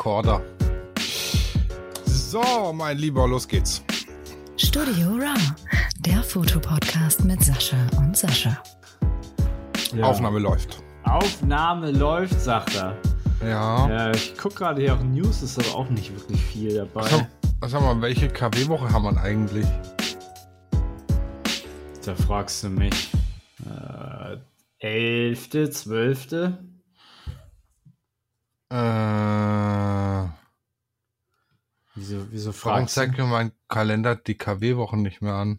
Rekorder. So, mein Lieber, los geht's. Studio Raw, der Fotopodcast mit Sascha und Sascha. Ja. Aufnahme läuft. Aufnahme läuft, sagt er. Ja. Ja, ich gucke gerade hier auch News, ist aber auch nicht wirklich viel dabei. Sag, sag mal, welche KW-Woche haben wir eigentlich? Da fragst du mich. Äh, 11., 12. Äh, Wieso, wieso warum fragst zeigt mir mein Kalender die KW-Wochen nicht mehr an?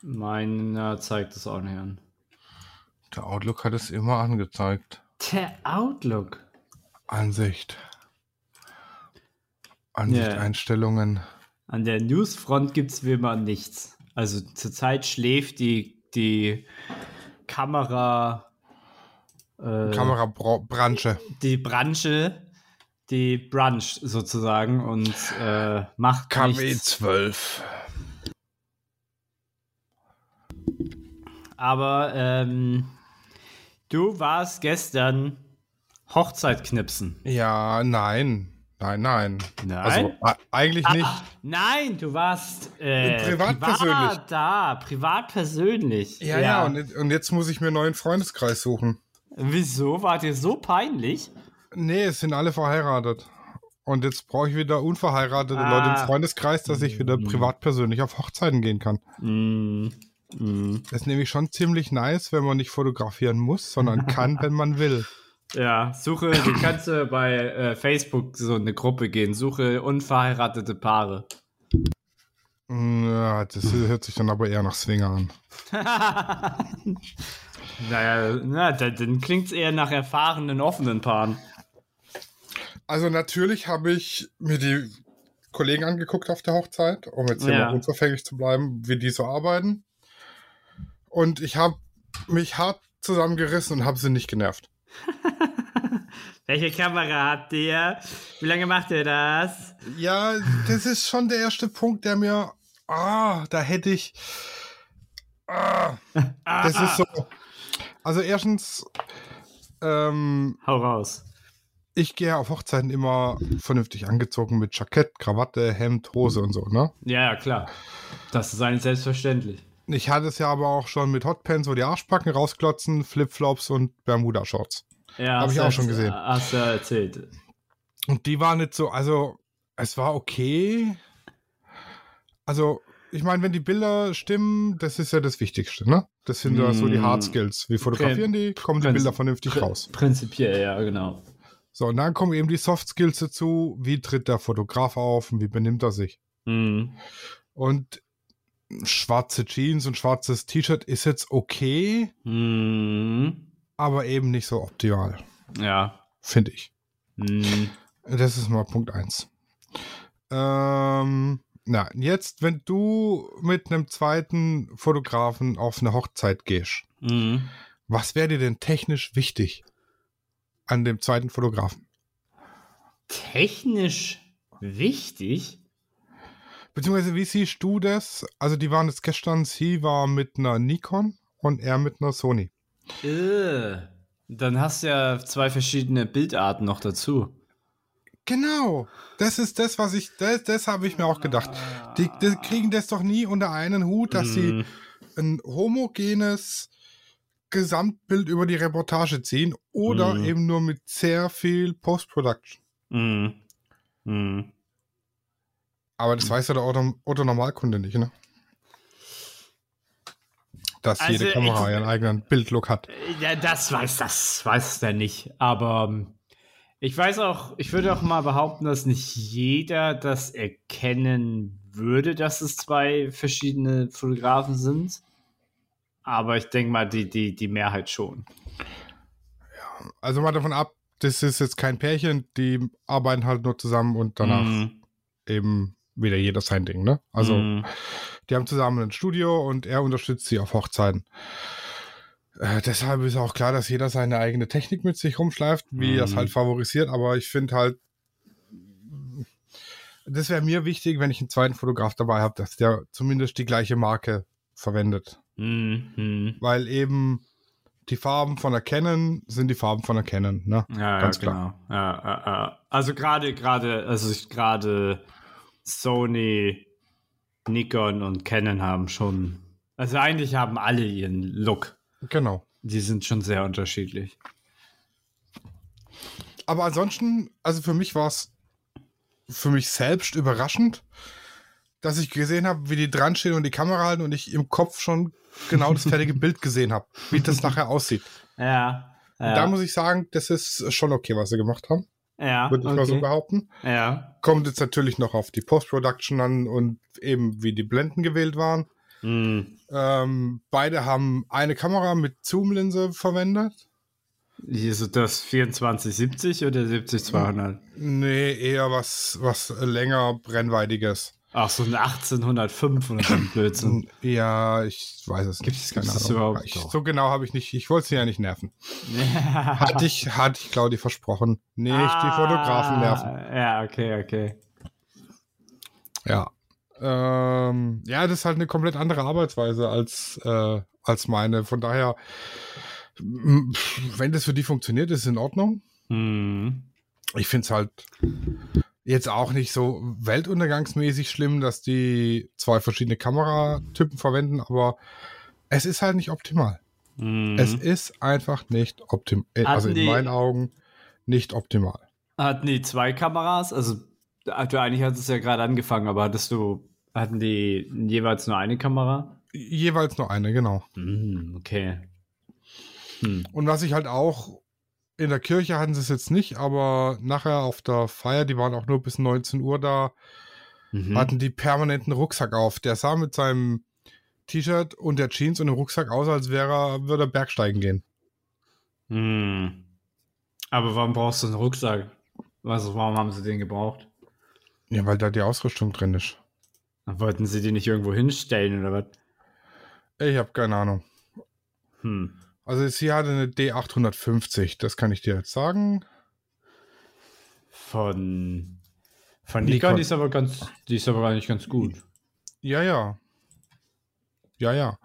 Meiner zeigt es auch nicht an. Der Outlook hat es immer angezeigt. Der Outlook. Ansicht. Ansicht, Ja. Einstellungen. An der Newsfront gibt es wie immer nichts. Also zurzeit schläft die, die Kamera. Äh, Kamerabranche. Die Branche. Die Brunch sozusagen und äh, macht nichts. KW12. Aber ähm, du warst gestern Hochzeit knipsen. Ja, nein. Nein, nein. Nein? Also, eigentlich nicht. Ah, nein, du warst äh, Privat persönlich. privat da, privat persönlich. Ja, ja, und, und jetzt muss ich mir einen neuen Freundeskreis suchen. Wieso? War dir so peinlich? Nee, es sind alle verheiratet. Und jetzt brauche ich wieder unverheiratete Ah. Leute im Freundeskreis, dass ich wieder privat persönlich auf Hochzeiten gehen kann. Mm, mm. Das ist nämlich schon ziemlich nice, wenn man nicht fotografieren muss, sondern kann, wenn man will. Ja, suche, du kannst du bei äh, Facebook so eine Gruppe gehen. Suche unverheiratete Paare. Ja, das hört sich dann aber eher nach Swinger an. Naja, na, dann, dann klingt es eher nach erfahrenen, offenen Paaren. Also natürlich habe ich mir die Kollegen angeguckt auf der Hochzeit, um jetzt hier Ja. mal unverfänglich zu bleiben, wie die so arbeiten. Und ich habe mich hart zusammengerissen und habe sie nicht genervt. Welche Kamera habt ihr? Wie lange macht ihr das? Ja, das ist schon der erste Punkt, der mir. Ah, da hätte ich. Ah, das ist so. Also, erstens, ähm, Hau raus. ich gehe auf Hochzeiten immer vernünftig angezogen mit Jackett, Krawatte, Hemd, Hose und so, ne? Ja, ja, klar. Das ist eigentlich selbstverständlich. Ich hatte es ja aber auch schon mit Hotpants, wo die Arschbacken rausklotzen, Flipflops und Bermuda-Shorts. Ja, Hab hast ich auch schon gesehen. Hast du ja erzählt. Und die war nicht so, also es war okay. Also, ich meine, wenn die Bilder stimmen, das ist ja das Wichtigste, ne? Das sind ja so die Mm. Hard Skills. Wir fotografieren die, kommen die Bilder vernünftig Prin- raus. Prinzipiell, ja, genau. So, und dann kommen eben die Soft Skills dazu. Wie tritt der Fotograf auf und wie benimmt er sich? Mhm. Und schwarze Jeans und schwarzes T-Shirt ist jetzt okay, Mhm. aber eben nicht so optimal, Ja. finde ich. Mhm. Das ist mal Punkt eins. Ähm, na, jetzt, wenn du mit einem zweiten Fotografen auf eine Hochzeit gehst, Mhm. was wäre dir denn technisch wichtig an dem zweiten Fotografen? Technisch wichtig? Beziehungsweise, wie siehst du das? Also, die waren jetzt gestern, sie war mit einer Nikon und er mit einer Sony. Äh. Dann hast du ja zwei verschiedene Bildarten noch dazu. Genau, das ist das, was ich, das, das habe ich mir auch gedacht. Die, die kriegen das doch nie unter einen Hut, dass sie Mhm. ein homogenes Gesamtbild über die Reportage ziehen oder Mhm. eben nur mit sehr viel Post-Production. Mhm. Aber das weiß ja der Otto, Otto Normalkunde nicht, ne? Dass Also jede Kamera ich- ihren eigenen Bildlook hat. Ja, das weiß, das weiß der nicht. Aber ähm, ich weiß auch, ich würde auch mal behaupten, dass nicht jeder das erkennen würde, dass es zwei verschiedene Fotografen sind. Aber ich denke mal, die, die, die Mehrheit schon. Also mal davon ab, das ist jetzt kein Pärchen, die arbeiten halt nur zusammen und danach Mhm. eben wieder jeder sein Ding, ne? Also Mhm. die haben zusammen ein Studio und er unterstützt sie auf Hochzeiten. Äh, deshalb ist auch klar, dass jeder seine eigene Technik mit sich rumschleift, wie er es Mhm. halt favorisiert, aber ich finde halt, das wäre mir wichtig, wenn ich einen zweiten Fotograf dabei habe, dass der zumindest die gleiche Marke verwendet. Mhm. Weil eben die Farben von der Canon sind die Farben von der Canon, ne? Ja, Ganz ja, klar. genau. Ja, ja. Also gerade, gerade, also gerade Sony, Nikon und Canon haben schon, also eigentlich haben alle ihren Look. Genau. Die sind schon sehr unterschiedlich. Aber ansonsten, also für mich war es für mich selbst überraschend, dass ich gesehen habe, wie die dran stehen und die Kamera halten und ich im Kopf schon genau das fertige Bild gesehen habe, wie das nachher aussieht. Ja. Ja, Da muss ich sagen, das ist schon okay, was sie gemacht haben, ja, würde ich mal so okay. behaupten. Ja. Kommt jetzt natürlich noch auf die Post-Production an und eben wie die Blenden gewählt waren. Hm. Ähm, beide haben eine Kamera mit Zoom-Linse verwendet. Ist das 2470 oder 70200? Nee, eher was, was länger brennweitiges. Ach, so ein 1805 oder so ein Blödsinn. Ja, ich weiß es nicht. das Ahnung. überhaupt ich, so genau habe ich nicht. Ich wollte sie ja nicht nerven. Hatte ich, hatte ich Claudi versprochen. Nicht die Fotografen nerven. Ah, Ja, okay, okay. Ja. Ähm, ja, das ist halt eine komplett andere Arbeitsweise als, äh, als meine. Von daher, wenn das für die funktioniert, ist es in Ordnung. Hm. Ich finde es halt jetzt auch nicht so weltuntergangsmäßig schlimm, dass die zwei verschiedene Kameratypen verwenden, aber es ist halt nicht optimal. Hm. Es ist einfach nicht optimal. Also Hatten in meinen Augen nicht optimal. Hatten die zwei Kameras? Also, du eigentlich hast es ja gerade angefangen, aber hattest du, hatten die jeweils nur eine Kamera? Jeweils nur eine, genau. Hm, okay. Hm. Und was ich halt auch in der Kirche hatten sie es jetzt nicht, aber nachher auf der Feier, die waren auch nur bis 19 Uhr da, Mhm. hatten die permanenten Rucksack auf. Der sah mit seinem T-Shirt und der Jeans und dem Rucksack aus, als wäre er, würde er Bergsteigen gehen. Hm. Aber warum brauchst du einen Rucksack? Also, warum haben sie den gebraucht? Ja, weil da die Ausrüstung drin ist. Wollten sie die nicht irgendwo hinstellen oder was? Ich habe keine Ahnung. Hm. Also sie hatte eine D850, das kann ich dir jetzt sagen. Von, von Nikon. Nikon, die ist aber ganz, die ist aber eigentlich ganz gut. Ja, ja. Ja, ja.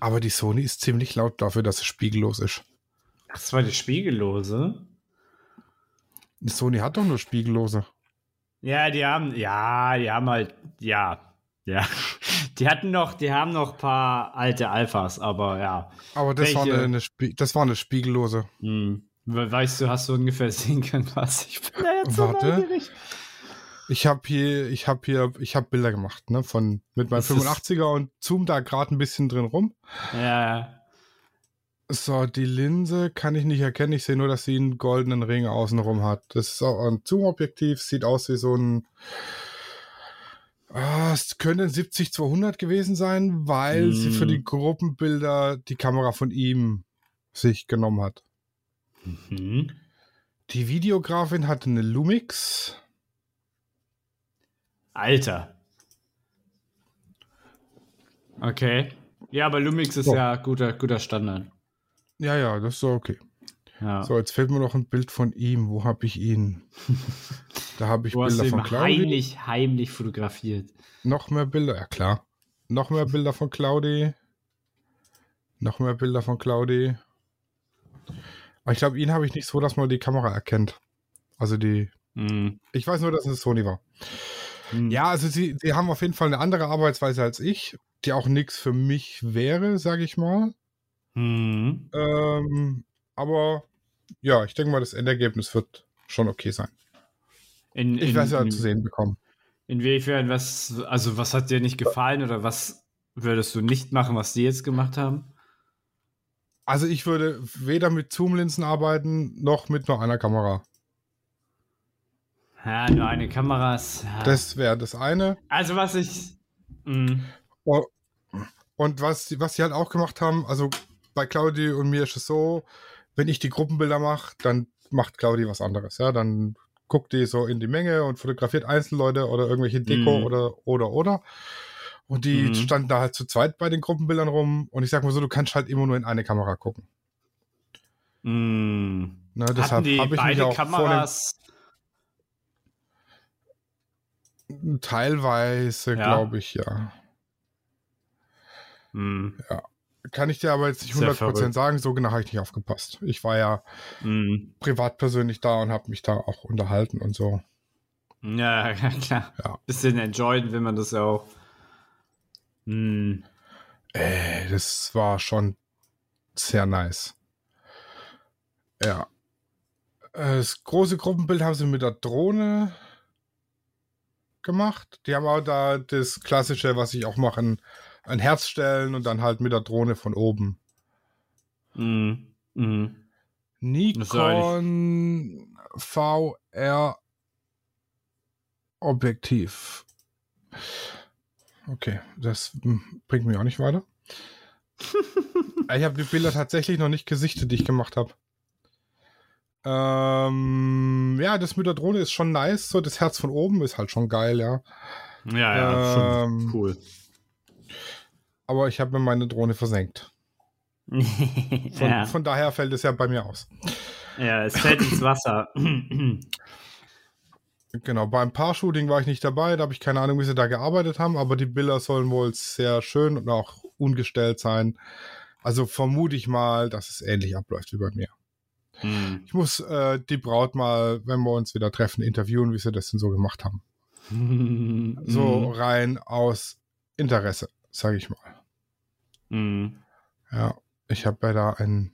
Aber die Sony ist ziemlich laut dafür, dass es spiegellos ist. Ach, das war die Spiegellose? Die Sony hat doch nur spiegellose. Ja, die haben, ja, die haben halt, ja, ja. Die hatten noch, die haben noch ein paar alte Alphas, aber ja. Aber das war eine, eine Spie das war eine spiegellose. Hm. We- Weißt du, hast du ungefähr sehen können, was ich bin da jetzt Warte. neugierig. Ich habe hier, ich habe hier, ich habe Bilder gemacht, ne, von mit meinem Das ist- 85er und zoom da gerade ein bisschen drin rum. Ja, So, die Linse kann ich nicht erkennen. Ich sehe nur, dass sie einen goldenen Ring außenrum hat. Das ist auch ein Zoom-Objektiv, sieht aus wie so ein. Ah, es könnte ein 70-200 gewesen sein, weil sie für Hm. die Gruppenbilder die Kamera von ihm sich genommen hat. mhm. Die Videografin hatte eine Lumix. Alter. Okay. Ja, aber Lumix ist So. ja guter, guter Standard. Ja, ja, das ist okay. Ja. So, jetzt fehlt mir noch ein Bild von ihm. Wo habe ich ihn? Da habe ich du hast Bilder ihn von Claudi. heimlich, heimlich fotografiert. Noch mehr Bilder, ja klar. Noch mehr Bilder von Claudi. Noch mehr Bilder von Claudi. Aber ich glaube, ihn habe ich nicht so, dass man die Kamera erkennt. Also die. Hm. Ich weiß nur, dass es Sony war. Hm. Ja, also sie, sie haben auf jeden Fall eine andere Arbeitsweise als ich, die auch nichts für mich wäre, sage ich mal. Hm. Ähm, aber ja, ich denke mal, das Endergebnis wird schon okay sein. In, Ich werde es ja in, zu sehen bekommen. Inwiefern, was, also was hat dir nicht gefallen oder was würdest du nicht machen, was die jetzt gemacht haben? Also ich würde weder mit Zoom-Linsen arbeiten, noch mit nur einer Kamera. Ja, nur eine Kamera ist. Ja. Das wäre das eine. also was ich. Hm. Oh, Und was, was sie halt auch gemacht haben, also bei Claudi und mir ist es so, wenn ich die Gruppenbilder mache, dann macht Claudi was anderes. Ja, dann guckt die so in die Menge und fotografiert Einzelleute oder irgendwelche Deko Mhm. oder oder oder. Und die Mhm. standen da halt zu zweit bei den Gruppenbildern rum. Und ich sag mal so, du kannst halt immer nur in eine Kamera gucken. Hm. Ne, deshalb die habe ich mich beide auch Kameras. teilweise, Ja. glaube ich, ja. Hm. Kann ich dir aber jetzt nicht Sehr 100% verrückt. sagen, so genau habe ich nicht aufgepasst. Ich war ja Mhm. privat persönlich da und habe mich da auch unterhalten und so. Ja, klar. Ja. Bisschen enjoyen will man das ja auch. Hm. Ey, das war schon sehr nice. Ja. Äh, Das große Gruppenbild haben sie mit der Drohne gemacht. Die haben auch da das klassische, was ich auch mache, ein, Herz stellen und dann halt mit der Drohne von oben. Mhm. Mhm. Nikon VR Objektiv. Okay, das hm, bringt mich auch nicht weiter. ich habe die Bilder tatsächlich noch nicht gesichtet, die ich gemacht habe. Ähm, ja, das mit der Drohne ist schon nice. So, das Herz von oben ist halt schon geil, ja. Ja, ja, schon Ähm, cool. Aber ich habe mir meine Drohne versenkt. Von, ja. von daher fällt es ja bei mir aus. ja, es fällt ins Wasser. Genau, beim Paar-Shooting war ich nicht dabei, da habe ich keine Ahnung, wie sie da gearbeitet haben, aber die Bilder sollen wohl sehr schön und auch ungestellt sein. Also vermute ich mal, dass es ähnlich abläuft wie bei mir. Hm. Ich muss äh, die Braut mal, wenn wir uns wieder treffen, interviewen, wie sie das denn so gemacht haben. So rein aus Interesse, sage ich mal. Hm. Ja, ich habe ja da ein.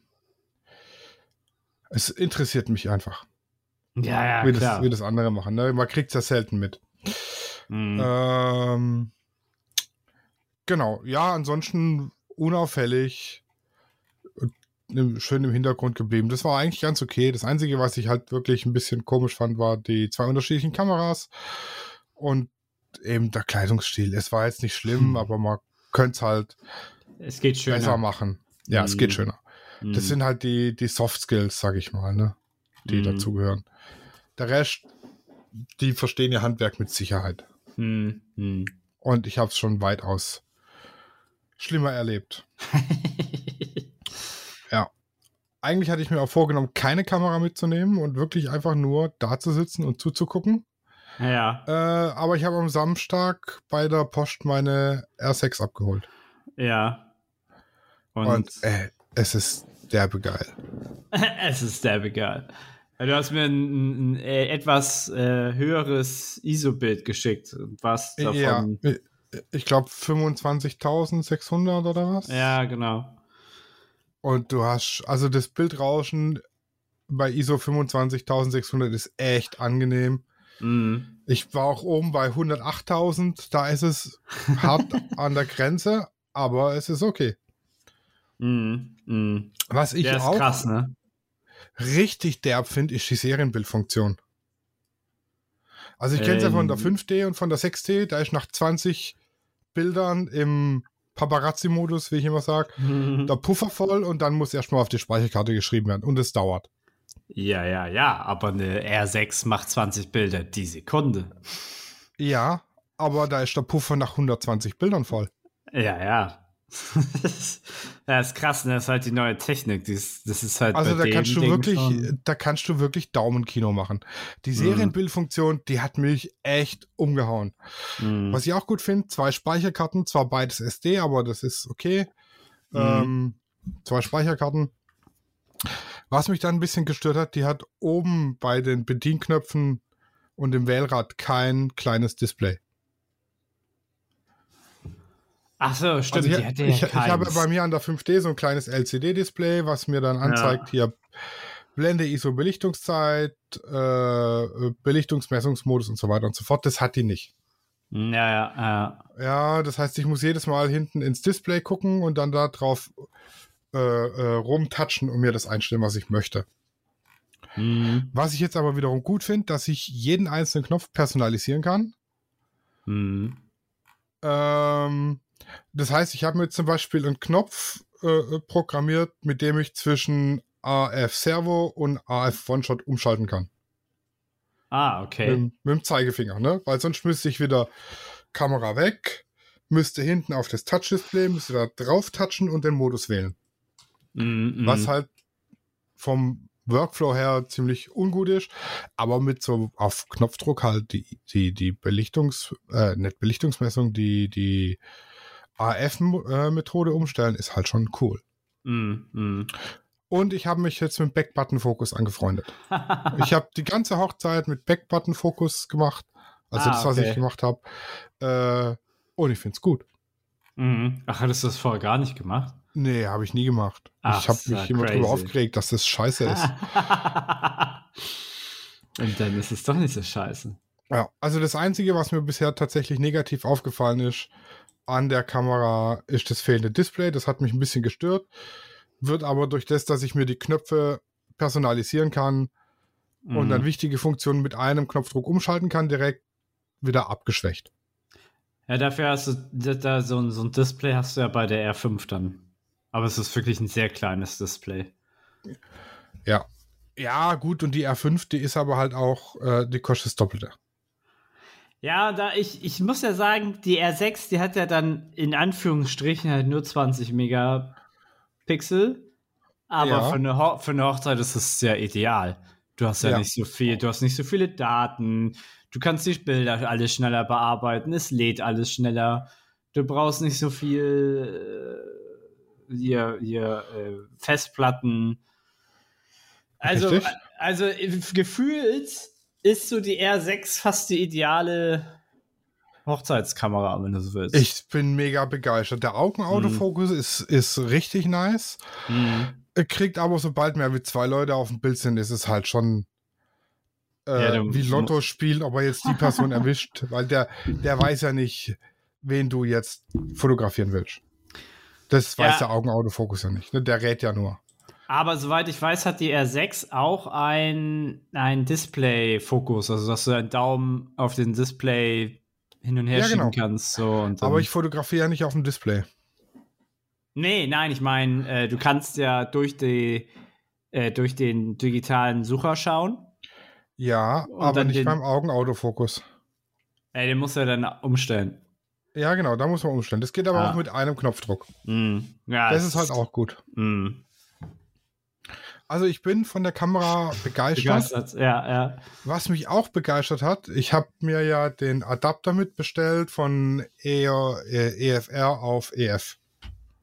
Es interessiert mich einfach, Ja, ja, wie, klar. das, wie das andere machen. Ne? Man kriegt es ja selten mit. Hm. Ähm, genau, ja, ansonsten unauffällig, äh, schön im Hintergrund geblieben. Das war eigentlich ganz okay. Das Einzige, was ich halt wirklich ein bisschen komisch fand, war die zwei unterschiedlichen Kameras und eben der Kleidungsstil. Es war jetzt nicht schlimm, Hm. aber man könnte es halt es geht schöner. besser machen. Ja, es geht Hm. schöner. Hm. Das sind halt die, die Soft Skills, sag ich mal, ne? die Hm. dazugehören. Der Rest, die verstehen ihr Handwerk mit Sicherheit. Hm. Hm. Und ich habe es schon weitaus schlimmer erlebt. Ja. Eigentlich hatte ich mir auch vorgenommen, keine Kamera mitzunehmen und wirklich einfach nur da zu sitzen und zuzugucken. ja, Äh, aber ich habe am Samstag bei der Post meine R6 abgeholt. ja. Und, Und, äh, es ist derbe geil. es ist derbe geil. Du hast mir ein, ein, äh, etwas äh, höheres ISO-Bild geschickt. Und Was Ja, davon? ich glaube 25.600 oder was? Ja, genau. Und du hast, also das Bildrauschen bei ISO 25.600 ist echt angenehm. Mhm. Ich war auch oben bei 108.000, da ist es hart an der Grenze, aber es ist okay. Mhm. Mhm. Was ich auch krass, ne? richtig derb finde, ist die Serienbildfunktion. Also ich kenne es ja von der Ähm. 5D und von der 6D, da ist nach 20 Bildern im Paparazzi-Modus, wie ich immer sage, der Puffer voll und dann muss erstmal auf die Speicherkarte geschrieben werden und es dauert. Ja, ja, ja, aber eine R6 macht 20 Bilder die Sekunde. Ja, aber da ist der Puffer nach 120 Bildern voll. Ja, ja. ja, ist krass, ne? Das ist halt die neue Technik. Ist, das ist halt Also da kannst du Ding wirklich, schon- da kannst du wirklich Daumenkino machen. Die Mhm. Serienbildfunktion, die hat mich echt umgehauen. Mhm. Was ich auch gut finde, zwei Speicherkarten, zwar beides SD, aber das ist okay. Mhm. Ähm, zwei Speicherkarten. Was mich dann ein bisschen gestört hat, die hat oben bei den Bedienknöpfen und dem Wählrad kein kleines Display. Ach so, stimmt. Also ich, ich, ja ich habe bei mir an der 5D so ein kleines LCD-Display, was mir dann anzeigt, hier Blende, ISO, Belichtungszeit, äh, Belichtungsmessungsmodus und so weiter und so fort. Das hat die nicht. Ja, ja, ja. Ja, das heißt, ich muss jedes Mal hinten ins Display gucken und dann da drauf äh, äh, rumtatschen und mir das einstellen, was ich möchte. Mhm. Was ich jetzt aber wiederum gut finde, dass ich jeden einzelnen Knopf personalisieren kann. Mhm. Ähm, das heißt, ich habe mir zum Beispiel einen Knopf äh, programmiert, mit dem ich zwischen AF Servo und AF One-Shot umschalten kann. Ah, Mit, okay. dem- mit dem Zeigefinger, ne? Weil sonst müsste ich wieder Kamera weg, müsste hinten auf das Touch-Display, müsste da drauf touchen und den Modus wählen. Mhm, Was mhm. halt vom Workflow her ziemlich ungut ist, aber mit so auf Knopfdruck halt die, die, die Belichtungs, äh, nicht Belichtungsmessung, die, die AF-Methode umstellen, ist halt schon cool. Mm, mm. Und ich habe mich jetzt mit Back-Button-Fokus angefreundet. ich habe die ganze Hochzeit mit Back-Button-Fokus gemacht. Also Ah, das, was okay. ich gemacht habe. Äh, und ich finde es gut. Mhm. Ach, hattest du das vorher gar nicht gemacht? Nee, habe ich nie gemacht. Ach, ich habe mich immer crazy. drüber aufgeregt, dass das scheiße ist. Und dann ist es doch nicht so scheiße. ja, also das Einzige, was mir bisher tatsächlich negativ aufgefallen ist an der Kamera, ist das fehlende Display. Das hat mich ein bisschen gestört. Wird aber durch das, dass ich mir die Knöpfe personalisieren kann und Mhm. dann wichtige Funktionen mit einem Knopfdruck umschalten kann, direkt wieder abgeschwächt. Ja, dafür hast du da so, ein, so ein Display hast du ja bei der R5 dann. Aber es ist wirklich ein sehr kleines Display. Ja. Ja, gut, und die R5, die ist aber halt auch, äh, die kostet das Doppelte. Ja, da ich, ich muss ja sagen, die R6, die hat ja dann in Anführungsstrichen halt nur 20 Megapixel. Aber Ja. für, eine Ho für eine Hochzeit ist es ja ideal. Du hast ja, Ja. nicht so viel, du hast nicht so viele Daten, du kannst die Bilder alles schneller bearbeiten, es lädt alles schneller, du brauchst nicht so viel äh, hier, hier äh, Festplatten. Also, Richtig. also äh, gefühlt ist so die R6 fast die ideale Hochzeitskamera, wenn du so willst. Ich bin mega begeistert. Der Augenautofokus ist, ist richtig nice. Mhm. Er kriegt aber, sobald mehr wie zwei Leute auf dem Bild sind, ist es halt schon äh, Ja, wie Lotto spielen, ob er jetzt die Person erwischt, weil der, der weiß ja nicht, wen du jetzt fotografieren willst. Das weiß Ja. der Augenautofokus ja nicht. Ne? Der rät ja nur. Aber soweit ich weiß, hat die R6 auch ein, ein Display-Fokus, also dass du deinen Daumen auf den Display hin und her Ja, schieben genau. kannst. So, und Aber ich fotografiere ja nicht auf dem Display. nee, nein, ich meine, äh, du kannst ja durch, die, äh, durch den digitalen Sucher schauen. Ja, aber nicht den- beim Augenautofokus. Äh, den musst du ja dann umstellen. Ja, genau, da muss man umstellen. Das geht aber Ah. auch mit einem Knopfdruck. Mm. Ja, Das es ist halt auch gut. Mm. Also ich bin von der Kamera begeistert. Begeistert. Ja, ja. Was mich auch begeistert hat, ich habe mir ja den Adapter mitbestellt von ER, äh, EFR auf EF.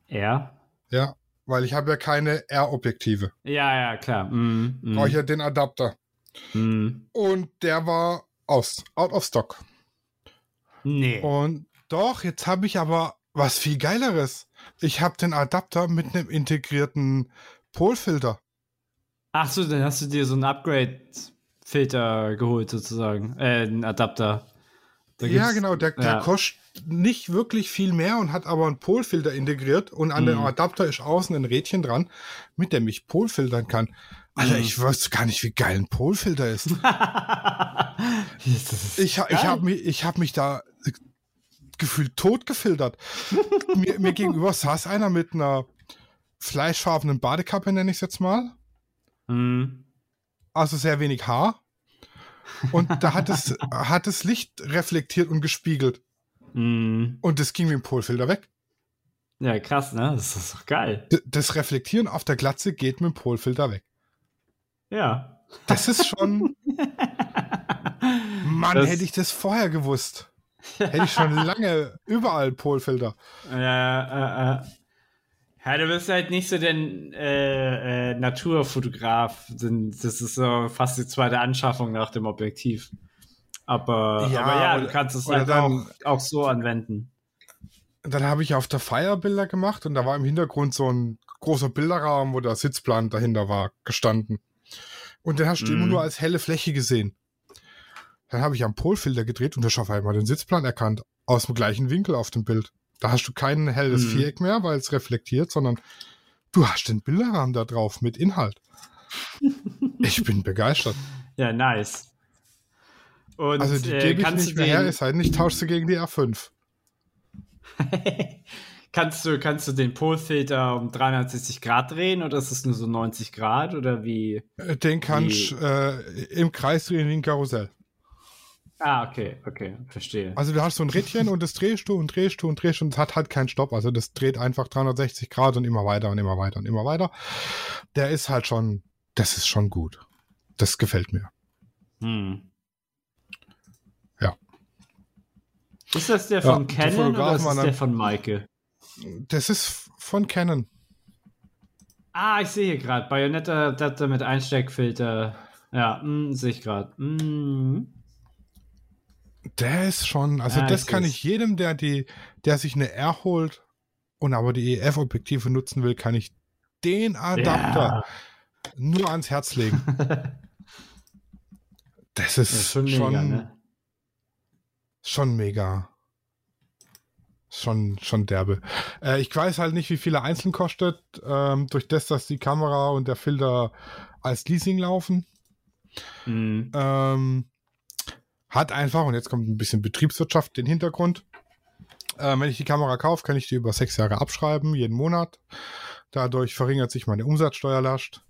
Ja. Ja, weil ich habe ja keine R-Objektive. Ja, ja, klar. Mm, mm, Brauche ich ja den Adapter. mm. Und der war aus, out of stock. Nee. Und doch, jetzt habe ich aber was viel geileres. Ich habe den Adapter mit einem integrierten Polfilter. Ach so, dann hast du dir so einen Upgrade-Filter geholt, sozusagen. Äh, einen Adapter. Da Ja, genau, der, der ja. kostet nicht wirklich viel mehr und hat aber einen Polfilter integriert und an dem Mhm. Adapter ist außen ein Rädchen dran, mit dem ich Polfiltern kann. Alter, Mhm. ich weiß gar nicht, wie geil ein Polfilter ist. Ich, ich habe mich, ich hab mich da äh, gefühlt tot gefiltert. mir, mir gegenüber saß einer mit einer fleischfarbenen Badekappe, nenne ich es jetzt mal. Mhm. Also sehr wenig Haar. Und da hat es, hat das Licht reflektiert und gespiegelt. Mhm. Und das ging mit dem Polfilter weg. Ja, krass, ne? Das ist doch geil. D- Das Reflektieren auf der Glatze geht mit dem Polfilter weg. Ja. Das ist schon. Mann, Das- hätte ich das vorher gewusst. Hätte ich schon lange überall Polfilter. Ja, äh, äh. Ja, du bist halt nicht so der äh, äh, Naturfotograf. Das ist so fast die zweite Anschaffung nach dem Objektiv. Aber Ja, aber ja du kannst es halt dann- auch, auch so anwenden. Dann habe ich auf der Feier Bilder gemacht und da war im Hintergrund so ein großer Bilderrahmen, wo der Sitzplan dahinter war, gestanden. Und den hast du immer Mhm. nur als helle Fläche gesehen. Dann habe ich am Polfilter gedreht und da habe einmal den Sitzplan erkannt. Aus dem gleichen Winkel auf dem Bild. Da hast du kein helles Mhm. Viereck mehr, weil es reflektiert, sondern du hast den Bilderrahmen da drauf mit Inhalt. ich bin begeistert. Ja, nice. Und Also die äh, gebe ich nicht mehr her, es sei denn, ich tausche sie gegen die R5. kannst du kannst du den Polfilter um 360 Grad drehen oder ist es nur so 90 Grad oder wie? Äh, Den kannst du äh, im Kreis drehen wie ein Karussell. Ah, okay, okay, verstehe. Also du hast so ein Rädchen und das drehst du und drehst du und drehst und es hat halt keinen Stopp. Also das dreht einfach 360 Grad und immer weiter und immer weiter und immer weiter. Der ist halt schon, das ist schon gut. Das gefällt mir. Hm. Ja. Ist das der Ja, von die Canon oder ist das der von Maike? Das ist von Canon. Ah, ich sehe hier gerade. Bayonetta Adapter mit Einsteckfilter. Ja, mm, sehe ich gerade. Mm. Der ist schon, also Ja, das kann ich jedem, der die, der sich eine R holt und aber die EF-Objektive nutzen will, kann ich den Adapter nur ans Herz legen. Das ist, Das ist schon schon, mega, ne? schon mega. Schon, schon derbe. Äh, ich weiß halt nicht, wie viel er einzeln kostet, ähm, durch das, dass die Kamera und der Filter als Leasing laufen. Mm. Ähm, hat einfach, und jetzt kommt ein bisschen Betriebswirtschaft, den Hintergrund. Äh, wenn ich die Kamera kaufe, kann ich die über sechs Jahre abschreiben, jeden Monat. Dadurch verringert sich meine Umsatzsteuerlast.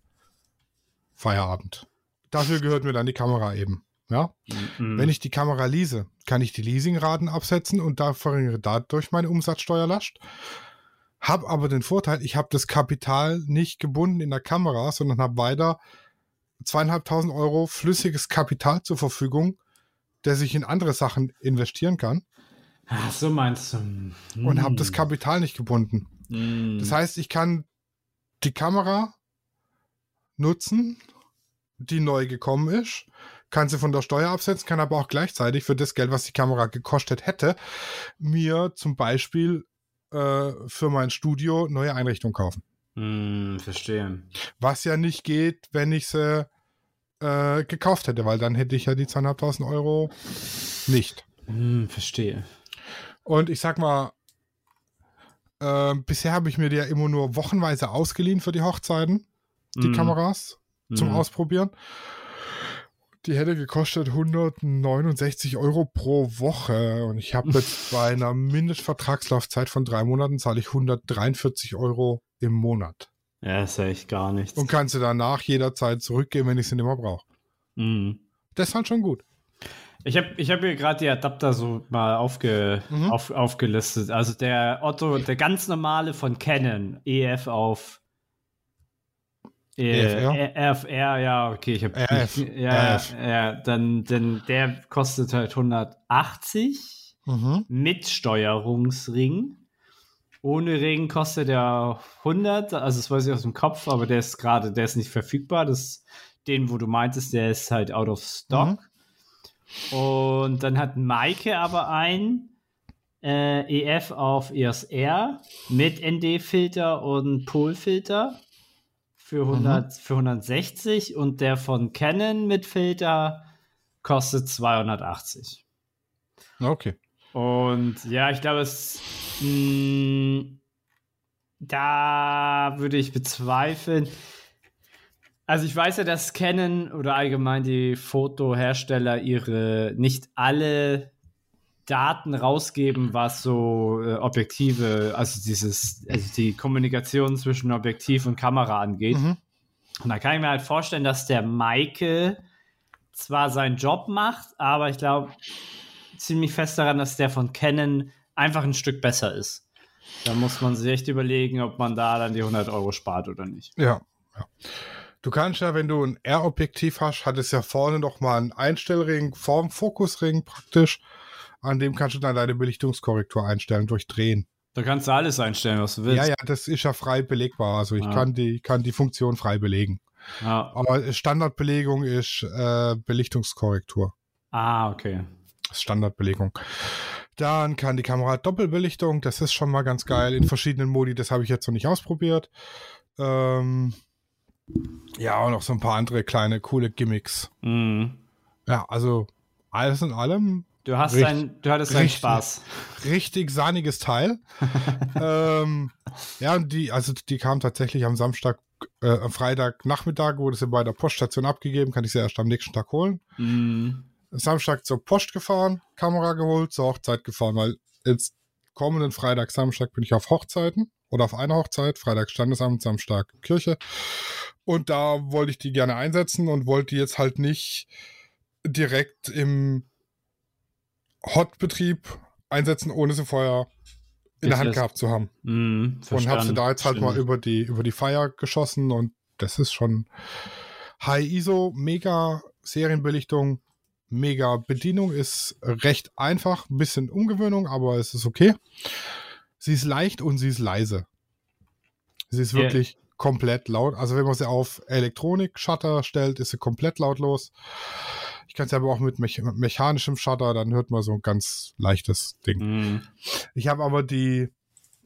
Feierabend. Dafür gehört mir dann die Kamera eben. Ja? Mm. Wenn ich die Kamera lease, kann ich die Leasingraten absetzen und da verringere dadurch meine Umsatzsteuerlast. Hab aber den Vorteil, ich habe das Kapital nicht gebunden in der Kamera, sondern habe weiter zweieinhalbtausend Euro flüssiges Kapital zur Verfügung, das ich in andere Sachen investieren kann Ach, so meinst du. Mm. und habe das Kapital nicht gebunden. Mm. Das heißt, ich kann die Kamera nutzen, die neu gekommen ist, kann sie von der Steuer absetzen, kann aber auch gleichzeitig für das Geld, was die Kamera gekostet hätte, mir zum Beispiel äh, für mein Studio neue Einrichtungen kaufen. Mm, verstehe. Was ja nicht geht, wenn ich sie äh, gekauft hätte, weil dann hätte ich ja die 2.500 Euro nicht. Mm, verstehe. Und ich sag mal, äh, bisher habe ich mir die ja immer nur wochenweise ausgeliehen für die Hochzeiten, die Mm. Kameras zum Mm. Ausprobieren. Die hätte gekostet 169 Euro pro Woche und ich habe jetzt bei einer Mindestvertragslaufzeit von drei Monaten zahle ich 143 Euro im Monat Ja, ist ja echt gar nichts. und kann sie danach jederzeit zurückgeben, wenn ich sie nicht mehr brauche. Mm. Das ist halt schon gut. Ich habe ich hab hier gerade die Adapter so mal aufge, Mhm. auf, aufgelistet. Also der Otto, der ganz normale von Canon, EF auf EFR? RFR, ja, okay, ich habe ja, RF. ja, dann, dann der kostet halt 180 Mhm. mit Steuerungsring. Ohne Ring kostet er 100, also das weiß ich aus dem Kopf, aber der ist gerade, der ist nicht verfügbar. Das ist den, wo du meintest, der ist halt out of stock. Und dann hat Maike aber ein äh, EF auf EOS R mit ND-Filter und Polfilter für, 100, für 160 und der von Canon mit Filter kostet 280. Okay. Und ja, ich glaube, es. Mh, da würde ich bezweifeln. Also ich weiß ja, dass Canon oder allgemein die Fotohersteller ihre nicht alle Daten rausgeben, was so äh, Objektive, also dieses, also die Kommunikation zwischen Objektiv und Kamera angeht. Mhm. Und da kann ich mir halt vorstellen, dass der Maike zwar seinen Job macht, aber ich glaube ziemlich fest daran, dass der von Canon einfach ein Stück besser ist. Da muss man sich echt überlegen, ob man da dann die 100 Euro spart oder nicht. Ja, ja. Du kannst ja, wenn du ein R-Objektiv hast, hat es ja vorne noch mal einen Einstellring, vorm Fokusring praktisch. An dem kannst du dann deine Belichtungskorrektur einstellen, durchdrehen. Da kannst du alles einstellen, was du willst. Ja, ja, das ist ja frei belegbar. Also ich Ah. kann, die, kann die Funktion frei belegen. Ja. Aber Standardbelegung ist äh, Belichtungskorrektur. Ah, okay. Standardbelegung. Dann kann die Kamera Doppelbelichtung, das ist schon mal ganz geil in verschiedenen Modi, das habe ich jetzt noch nicht ausprobiert. Ähm, ja, und noch so ein paar andere kleine, coole Gimmicks. Mhm. Ja, also alles in allem Du hast Richtig- dein, du hattest deinen richtig. Spaß. richtig sahniges Teil. ähm, ja, und die, also die kam tatsächlich am Samstag, äh, am Freitagnachmittag, wurde sie bei der Poststation abgegeben, kann ich sie erst am nächsten Tag holen. Mhm. Samstag zur Post gefahren, Kamera geholt, zur Hochzeit gefahren, weil jetzt kommenden Freitag, Samstag bin ich auf Hochzeiten oder auf einer Hochzeit, Freitag Standesamt, Samstag Kirche. Und da wollte ich die gerne einsetzen und wollte die jetzt halt nicht direkt im Hot-Betrieb einsetzen, ohne sie vorher in der Hand gehabt zu haben. Mhm. Und habe sie da jetzt halt mal Verstanden. über die, über die Feier geschossen und das ist schon High ISO, mega Serienbelichtung, mega Bedienung, ist recht einfach, ein bisschen Umgewöhnung, aber es ist okay. Sie ist leicht und sie ist leise. Sie ist wirklich komplett laut. Also wenn man sie auf Elektronik-Shutter stellt, ist sie komplett lautlos. Ich kann sie aber auch mit mech mechanischem Shutter, dann hört man so ein ganz leichtes Ding. Mhm. Ich habe aber die,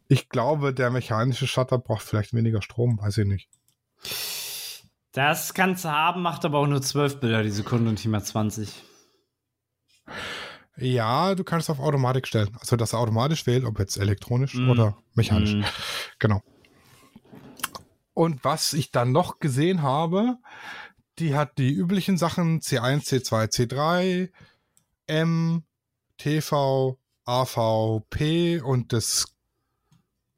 ich glaube, der mechanische Shutter braucht vielleicht weniger Strom, weiß ich nicht. Das kannst du haben, macht aber auch nur 12 Bilder die Sekunde und nicht mehr 20. Ja, du kannst es auf Automatik stellen. Also, dass er automatisch wählt, ob jetzt elektronisch Mm. oder mechanisch. Mhm. Genau. Und was ich dann noch gesehen habe, die hat die üblichen Sachen C1, C2, C3, M, TV, AV, P und das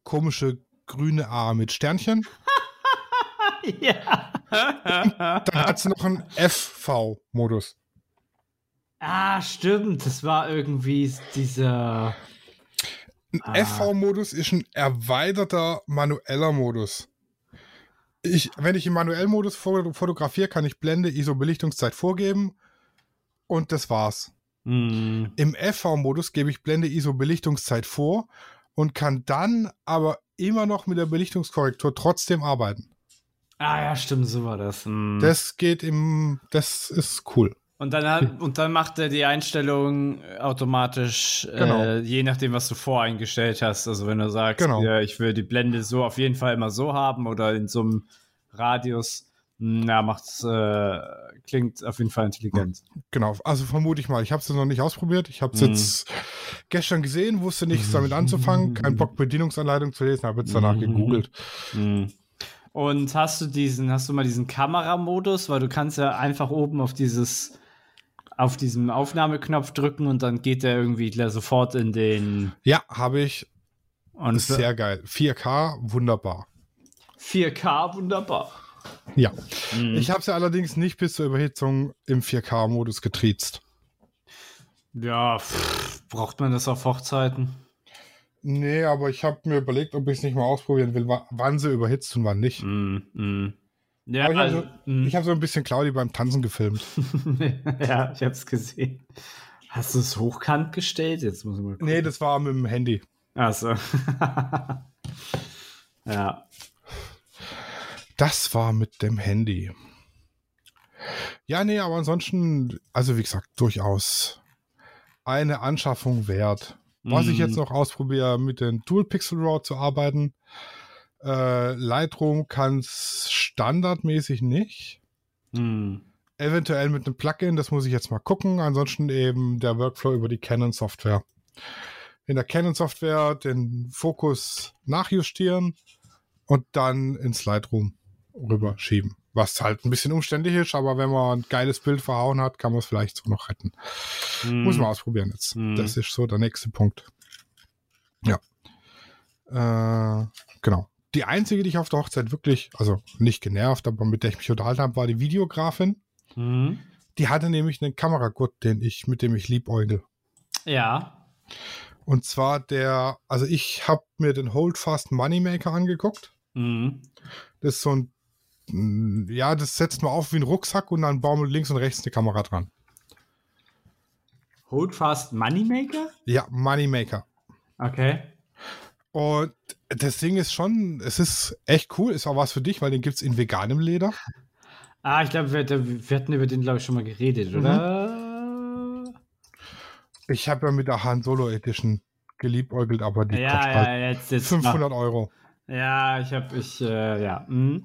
komische grüne A mit Sternchen. ja. Dann hat sie noch einen FV-Modus. Ah, stimmt. Das war irgendwie dieser. Ein Ah. FV-Modus ist ein erweiterter manueller Modus. Ich, wenn ich im manuellen Modus fo- fotografiere, kann ich Blende, ISO, Belichtungszeit vorgeben und das war's. Mhm. Im FV-Modus gebe ich Blende, ISO, Belichtungszeit vor und kann dann aber immer noch mit der Belichtungskorrektur trotzdem arbeiten. Ah, ja, stimmt, so war das. Mhm. Das geht im, das ist cool. Und dann, hat, und dann macht er die Einstellung automatisch, Genau. äh, je nachdem, was du voreingestellt hast. Also wenn du sagst, Genau. ja, ich will die Blende so auf jeden Fall immer so haben oder in so einem Radius, na, macht's, äh, klingt auf jeden Fall intelligent. Genau, also vermute ich mal. Ich habe es noch nicht ausprobiert. Ich habe es Mhm. jetzt gestern gesehen, wusste nichts damit anzufangen, kein Bock Bedienungsanleitung zu lesen, habe jetzt danach Mhm. gegoogelt. Mhm. Und hast du diesen, hast du mal diesen Kameramodus, weil du kannst ja einfach oben auf dieses, auf diesen Aufnahmeknopf drücken und dann geht der irgendwie sofort in den Ja, habe ich. und Ist sehr geil. 4K, wunderbar. 4K, wunderbar. Ja. Mhm. Ich habe es ja allerdings nicht bis zur Überhitzung im 4K-Modus getriezt. Ja, pff, braucht man das auf Hochzeiten? Nee, aber ich habe mir überlegt, ob ich es nicht mal ausprobieren will, wa- wann sie überhitzt und wann nicht. Mm, mm. Ja, Aber ich habe also, so, mm. ich hab so ein bisschen Claudi beim Tanzen gefilmt. ja, ich hab's gesehen. Hast du es hochkant gestellt? Jetzt muss ich mal gucken. Nee, das war mit dem Handy. Achso. ja. Das war mit dem Handy. Ja, nee, aber ansonsten, also wie gesagt, durchaus eine Anschaffung wert. Was ich Mm. jetzt noch ausprobiere, mit den Dual Pixel RAW zu arbeiten. Äh, Lightroom kann es standardmäßig nicht. Mm. Eventuell mit einem Plugin, das muss ich jetzt mal gucken. Ansonsten eben der Workflow über die Canon Software. In der Canon Software den Fokus nachjustieren und dann ins Lightroom rüberschieben. Was halt ein bisschen umständlich ist, aber wenn man ein geiles Bild verhauen hat, kann man es vielleicht so noch retten. Mm. Muss man ausprobieren jetzt. Mhm. Das ist so der nächste Punkt. Ja. Äh, genau. Die einzige, die ich auf der Hochzeit wirklich, also nicht genervt, aber mit der ich mich unterhalten habe, war die Videografin. Mm. Die hatte nämlich einen Kameragurt, den ich, mit dem ich liebäugel. Ja. Und zwar der, also ich habe mir den Holdfast Moneymaker angeguckt. Mm. Das ist so ein, mm, ja, das setzt man auf wie ein Rucksack und dann baumelt links und rechts eine Kamera dran. Holdfast Moneymaker? Ja, Moneymaker. Okay. Und das Ding ist schon, es ist echt cool, ist auch was für dich, weil den gibt es in veganem Leder. Ah, ich glaube, wir, wir hatten über den, glaube ich, schon mal geredet, Mhm. oder? Ich habe ja mit der Han Solo Edition geliebäugelt, aber die Ja, kostet ja, halt jetzt, jetzt 500 Euro. Ja, ich habe, ich, äh, ja. Mm.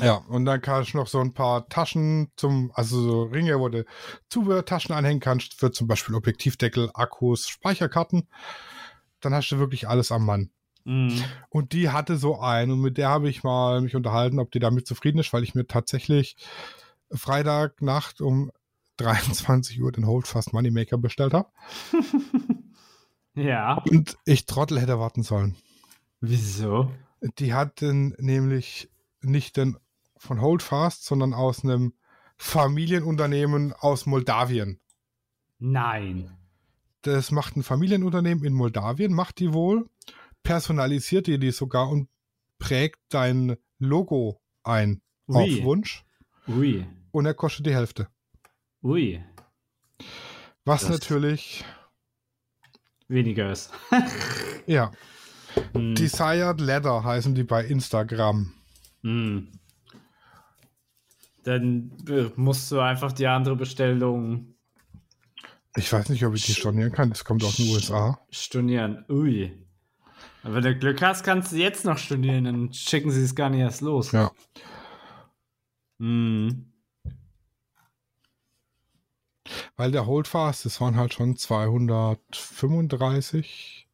Ja, und dann kannst du noch so ein paar Taschen zum, also so Ringe, wo du Zubehörtaschen anhängen kannst, für zum Beispiel Objektivdeckel, Akkus, Speicherkarten. Dann hast du wirklich alles am Mann. Mm. Und die hatte so einen und mit der habe ich mal mich unterhalten, ob die damit zufrieden ist, weil ich mir tatsächlich Freitagnacht um 23 Uhr den Holdfast Moneymaker bestellt habe. Ja. Und ich Trottel hätte warten sollen. Wieso? Die hatten nämlich nicht den von Holdfast, sondern aus einem Familienunternehmen aus Moldawien. Nein. Das macht ein Familienunternehmen in Moldawien, macht die wohl, personalisiert dir die sogar und prägt dein Logo ein auf Ui. Wunsch Ui. und er kostet die Hälfte. Ui. Was Das- natürlich, Weniger ist. ja. Hm. Desired Leather heißen die bei Instagram. Hm. Dann äh, musst du einfach die andere Bestellung Ich weiß nicht, ob ich die stornieren kann. Das kommt aus den USA. stornieren. Ui. Aber wenn du Glück hast, kannst du jetzt noch stornieren, dann schicken sie es gar nicht erst los. Ja. Hm. Weil der Holdfast, das waren halt schon 235,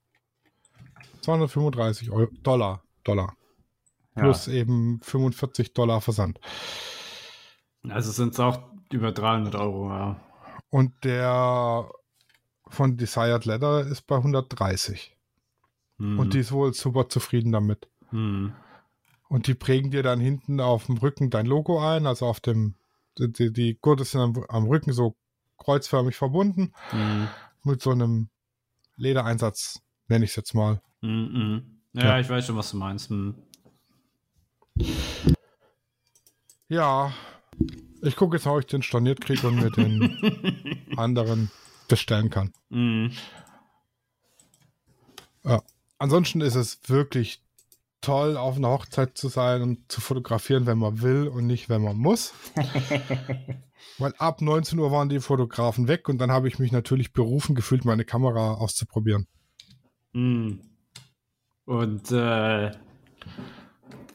235 Euro, Dollar, Dollar. Plus eben 45 Dollar Versand. Ja. Also sind es auch über 300 Euro, ja. Und der von Desired Leather ist bei 130. Hm. Und die ist wohl super zufrieden damit. Hm. Und die prägen dir dann hinten auf dem Rücken dein Logo ein, also auf dem, die, die Gurte sind am, am Rücken so kreuzförmig verbunden Hm. mit so einem Ledereinsatz, nenne ich es jetzt mal. Hm, hm. Ja, Ja. ich weiß schon, was du meinst. Hm. Ja, ich gucke jetzt, ob ich den storniert kriege und mir den anderen bestellen kann. Hm. Ja. Ansonsten ist es wirklich toll, auf einer Hochzeit zu sein und zu fotografieren, wenn man will und nicht, wenn man muss. Weil ab 19 Uhr waren die Fotografen weg und dann habe ich mich natürlich berufen gefühlt, meine Kamera auszuprobieren. Hm. Und äh,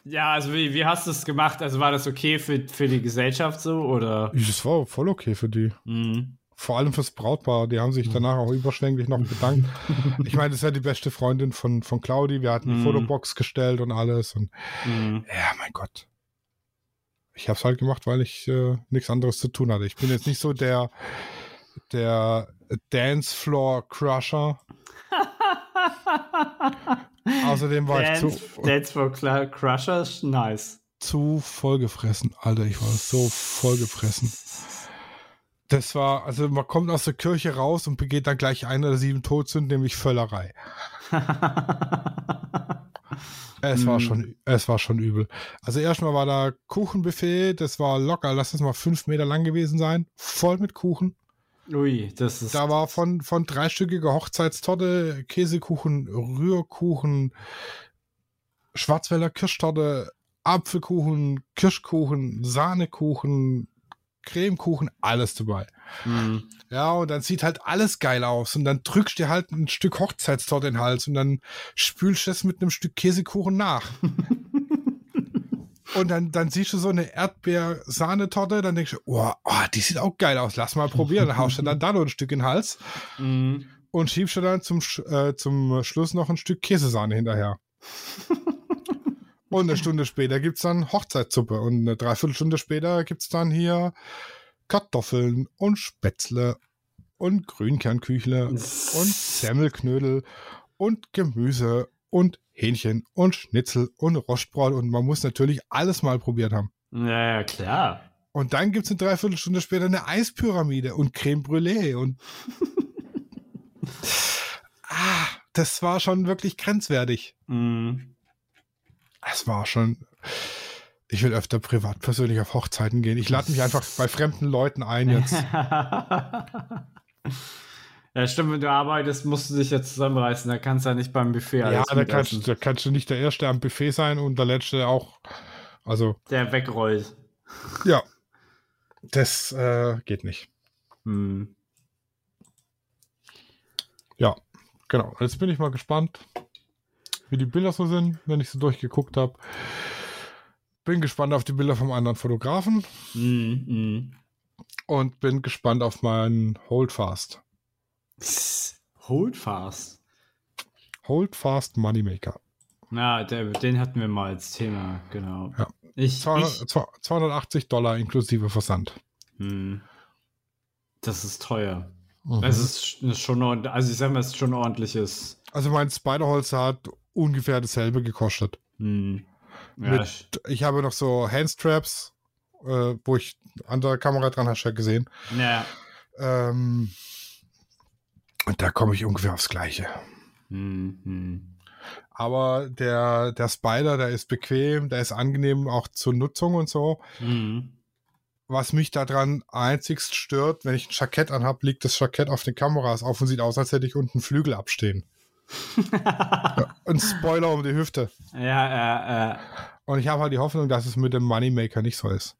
ja, also wie, wie hast du es gemacht? Also war das okay für, für die Gesellschaft so oder? Das war voll okay für die. Hm. Vor allem fürs Brautpaar. Die haben sich danach auch überschwänglich noch bedankt. ich meine, das ist ja die beste Freundin von, von Claudi. Wir hatten die Mhm. Fotobox gestellt und alles. Und Hm. ja, mein Gott. Ich habe es halt gemacht, weil ich äh, nichts anderes zu tun hatte. Ich bin jetzt nicht so der, der Dancefloor Crusher. Außerdem war ich Dance, zu, Dance for Crushers, nice. zu vollgefressen. Alter, ich war so vollgefressen. Das war, also man kommt aus der Kirche raus und begeht dann gleich eine der sieben Todsünden, nämlich Völlerei. Es war Mm. schon, es war schon übel. Also erstmal war da Kuchenbuffet, das war locker, lass es mal fünf Meter lang gewesen sein, voll mit Kuchen. Ui, das ist. Da war von, von dreistückiger Hochzeitstorte, Käsekuchen, Rührkuchen, Schwarzwälder Kirschtorte, Apfelkuchen, Kirschkuchen, Sahnekuchen, Cremekuchen, alles dabei. Hm. Ja, und dann sieht halt alles geil aus. Und dann drückst du dir halt ein Stück Hochzeitstorte in den Hals und dann spülst du es mit einem Stück Käsekuchen nach. und dann, dann siehst du so eine Erdbeer-Sahnetorte, dann denkst du, oh, oh, die sieht auch geil aus, lass mal probieren. Dann haust du dann da noch ein Stück in den Hals Hm. und schiebst du dann zum, äh, zum Schluss noch ein Stück Käsesahne hinterher. und eine Stunde später gibt es dann Hochzeitssuppe und eine Dreiviertelstunde später gibt es dann hier Kartoffeln und Spätzle und Grünkernküchle und Semmelknödel und Gemüse und Hähnchen und Schnitzel und Rostbrot und man muss natürlich alles mal probiert haben. Ja, ja, klar. Und dann gibt es eine Dreiviertelstunde später eine Eispyramide und Creme Brûlée und ah, das war schon wirklich grenzwertig. Hm. Es war schon. Ich will öfter privat persönlich auf Hochzeiten gehen. Ich lade mich einfach bei fremden Leuten ein jetzt. ja, stimmt, wenn du arbeitest, musst du dich jetzt zusammenreißen. Da kannst du ja nicht beim Buffet Ja, alles da mitessen, kannst, da kannst du nicht der Erste am Buffet sein und der Letzte auch. Also, der wegrollt. ja. Das äh, geht nicht. Hm. Ja, genau. Jetzt bin ich mal gespannt, wie die Bilder so sind, wenn ich so durchgeguckt habe. Bin gespannt auf die Bilder vom anderen Fotografen Hm, hm. und bin gespannt auf meinen Holdfast. Hold fast. Holdfast Moneymaker. Ja, der, den hatten wir mal als Thema, genau. Ja. Ich, 200, ich, 280 Dollar inklusive Versand. hm. Das ist teuer. Mhm. Es ist ist schon, also ich sag mal, es ist schon ordentliches. Also mein Spiderholz hat ungefähr dasselbe gekostet. Hm. Ja, Mit- ich- habe noch so Handstraps, äh, wo ich an der Kamera dran hast ja gesehen. ja. Ähm, und da komme ich ungefähr aufs Gleiche. Hm, hm. Aber der, der Spider, der ist bequem, der ist angenehm auch zur Nutzung und so. Hm. Was mich daran einzigst stört, wenn ich ein Jackett anhab, liegt das Jackett auf den Kameras auf und sieht aus, als hätte ich unten Flügel abstehen. Ein Spoiler um die Hüfte. Ja, äh, äh. Und ich habe halt die Hoffnung, dass es mit dem Moneymaker nicht so ist.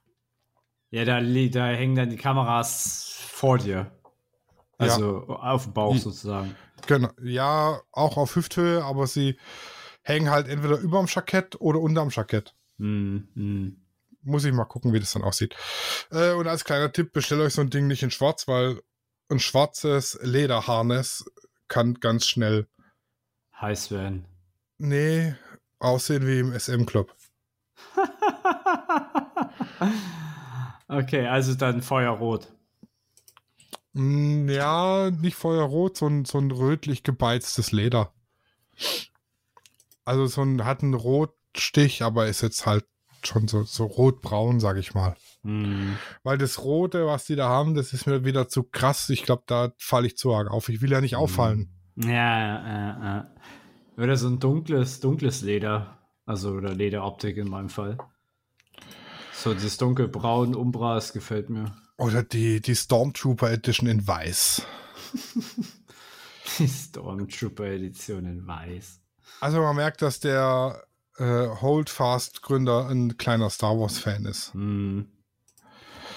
Ja, da, da hängen dann die Kameras vor dir. Also auf dem Bauch Die- sozusagen. Genau. Ja, auch auf Hüfthöhe, aber sie hängen halt entweder überm Jackett oder unterm Jackett. Hm, hm. Muss ich mal gucken, wie das dann aussieht. Äh, und als kleiner Tipp, bestellt euch so ein Ding nicht in schwarz, weil ein schwarzes Lederharness kann ganz schnell, Heiß werden. nee, aussehen wie im SM-Club. okay, also dann Feuerrot. Mm, Ja, nicht feuerrot, so ein, so ein rötlich gebeiztes Leder. Also so ein, hat einen Rotstich, aber ist jetzt halt schon so, so rotbraun, sag ich mal. Hm. Weil das Rote, was die da haben, das ist mir wieder zu krass. Ich glaube, da falle ich zu arg auf. Ich will ja nicht auffallen. Ja, äh, äh. Oder so ein dunkles, dunkles Leder. Also, oder Lederoptik in meinem Fall. So, dieses dunkelbraun Umbra, das gefällt mir. Oder die, die Stormtrooper Edition in weiß. Die Stormtrooper-Edition in weiß. Also man merkt, dass der äh, Holdfast-Gründer ein kleiner Star Wars-Fan ist. Hm.